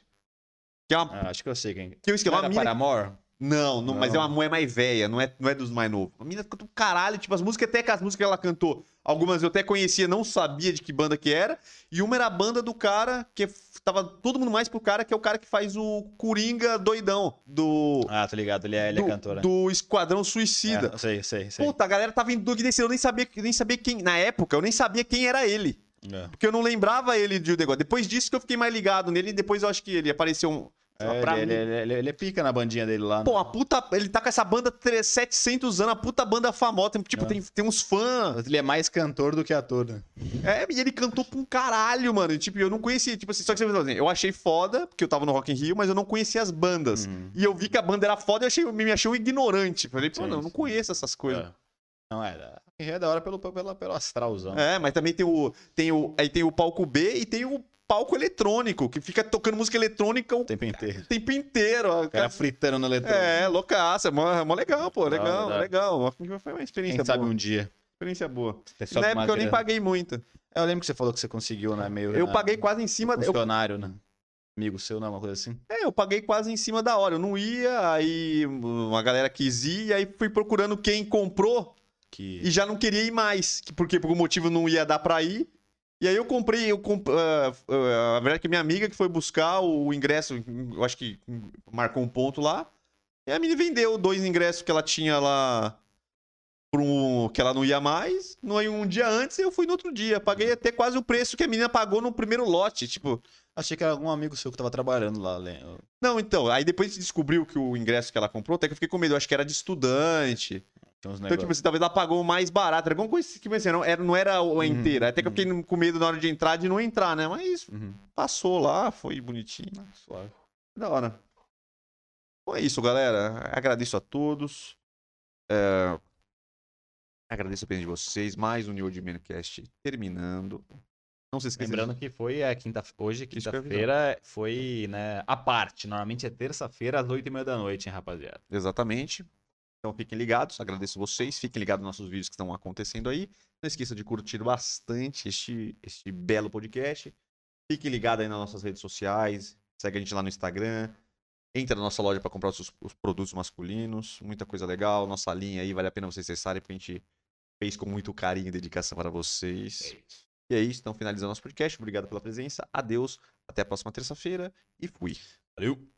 Que é uma. Ah, acho que eu sei quem. Que eu esqueci, Não uma era mina. Paramore? Não, não, mas é Não. uma mulher mais velha, não é, não é dos mais novos. A mina canta um caralho, tipo, as músicas, até que as músicas que ela cantou, algumas eu até conhecia, não sabia de que banda que era. E uma era a banda do cara, que tava todo mundo mais pro cara, que é o cara que faz o Coringa doidão, do. Ah, tô ligado, ele é, ele é do, cantor. né? do Esquadrão Suicida. É, sei, sei, sei. Puta, a galera tava em dúvida desse, eu nem sabia, eu nem sabia quem. Na época, eu nem sabia quem era ele. É. Porque eu não lembrava ele de um negócio. Depois disso que eu fiquei mais ligado nele, e depois eu acho que ele apareceu um. É, pra ele, mim- ele, ele- ele pica na bandinha dele lá. né? Pô, a puta. Ele tá com essa banda tre- 700 anos, a puta banda famosa. Tem, tipo, É. tem, tem uns fãs. Ele é mais cantor do que ator, né? É, e ele cantou pra um caralho, mano. E, tipo, eu não conhecia. Tipo assim, só que você assim, eu achei foda, porque eu tava no Rock in Rio, mas eu não conhecia as bandas. Hum. E eu vi que a banda era foda e eu achei, me achei um ignorante. Falei, pô, não, eu não conheço essas coisas. É. Não, é. da- É da hora pelo, pelo, pelo astralzão. É, mas também tem o, tem o. Aí tem o palco B e tem o palco eletrônico, que fica tocando música eletrônica o tempo inteiro. tempo inteiro. O cara fritando no eletrônico. É, loucaça, é mó, é mó legal, pô, legal, hora. legal. Foi uma experiência Quem sabe boa. um dia. Experiência boa. Você sobe Na época eu nem paguei muito. É, Eu lembro que você falou que você conseguiu, né? Meio. Eu na- paguei quase em cima. Eu, Funcionário, né? Amigo seu, não, uma coisa assim. é, eu paguei quase em cima da hora. Eu não ia, aí uma galera quis ir, e aí fui procurando quem comprou Que. e já não queria ir mais. que- Porque por algum motivo não ia dar pra ir. E aí eu comprei, eu comp... ah, ah, a verdade é que minha amiga que foi buscar o ingresso, eu acho que marcou um ponto lá. E a menina vendeu dois ingressos que ela tinha lá por um, que ela não ia mais. No, um dia antes eu fui no outro dia. Paguei até quase o preço que a menina pagou no primeiro lote. Tipo, Achei que era algum amigo seu que tava trabalhando lá. le- não, então. Aí depois descobriu que o ingresso que ela comprou, até que eu fiquei com medo. Eu acho que era de estudante. Então, tipo assim, talvez ela pagou mais barato. Era alguma coisa assim, assim, não era, não era a Uhum, inteira. Até que eu fiquei com medo na hora de entrar de não entrar, né? Mas Uhum. passou lá, foi bonitinho. Suave. Da hora. Bom, é isso, galera. Agradeço a todos. É, Agradeço a presença de vocês. Mais um New de Mancast terminando. Não se esqueça. Lembrando que foi a quinta, hoje, que quinta-feira, foi, né, a parte. Normalmente é terça-feira às oito e meia da noite, hein, rapaziada. Exatamente. Então fiquem ligados, agradeço vocês, fiquem ligados nos nossos vídeos que estão acontecendo aí. Não esqueça de curtir bastante este, este belo podcast. Fique ligado aí nas nossas redes sociais, segue a gente lá no Instagram, entra na nossa loja para comprar os, os produtos masculinos, muita coisa legal, nossa linha aí, vale a pena vocês acessarem, porque a gente fez com muito carinho e dedicação para vocês. E é isso, então finalizando nosso podcast, obrigado pela presença, adeus, até a próxima terça-feira e fui. Valeu!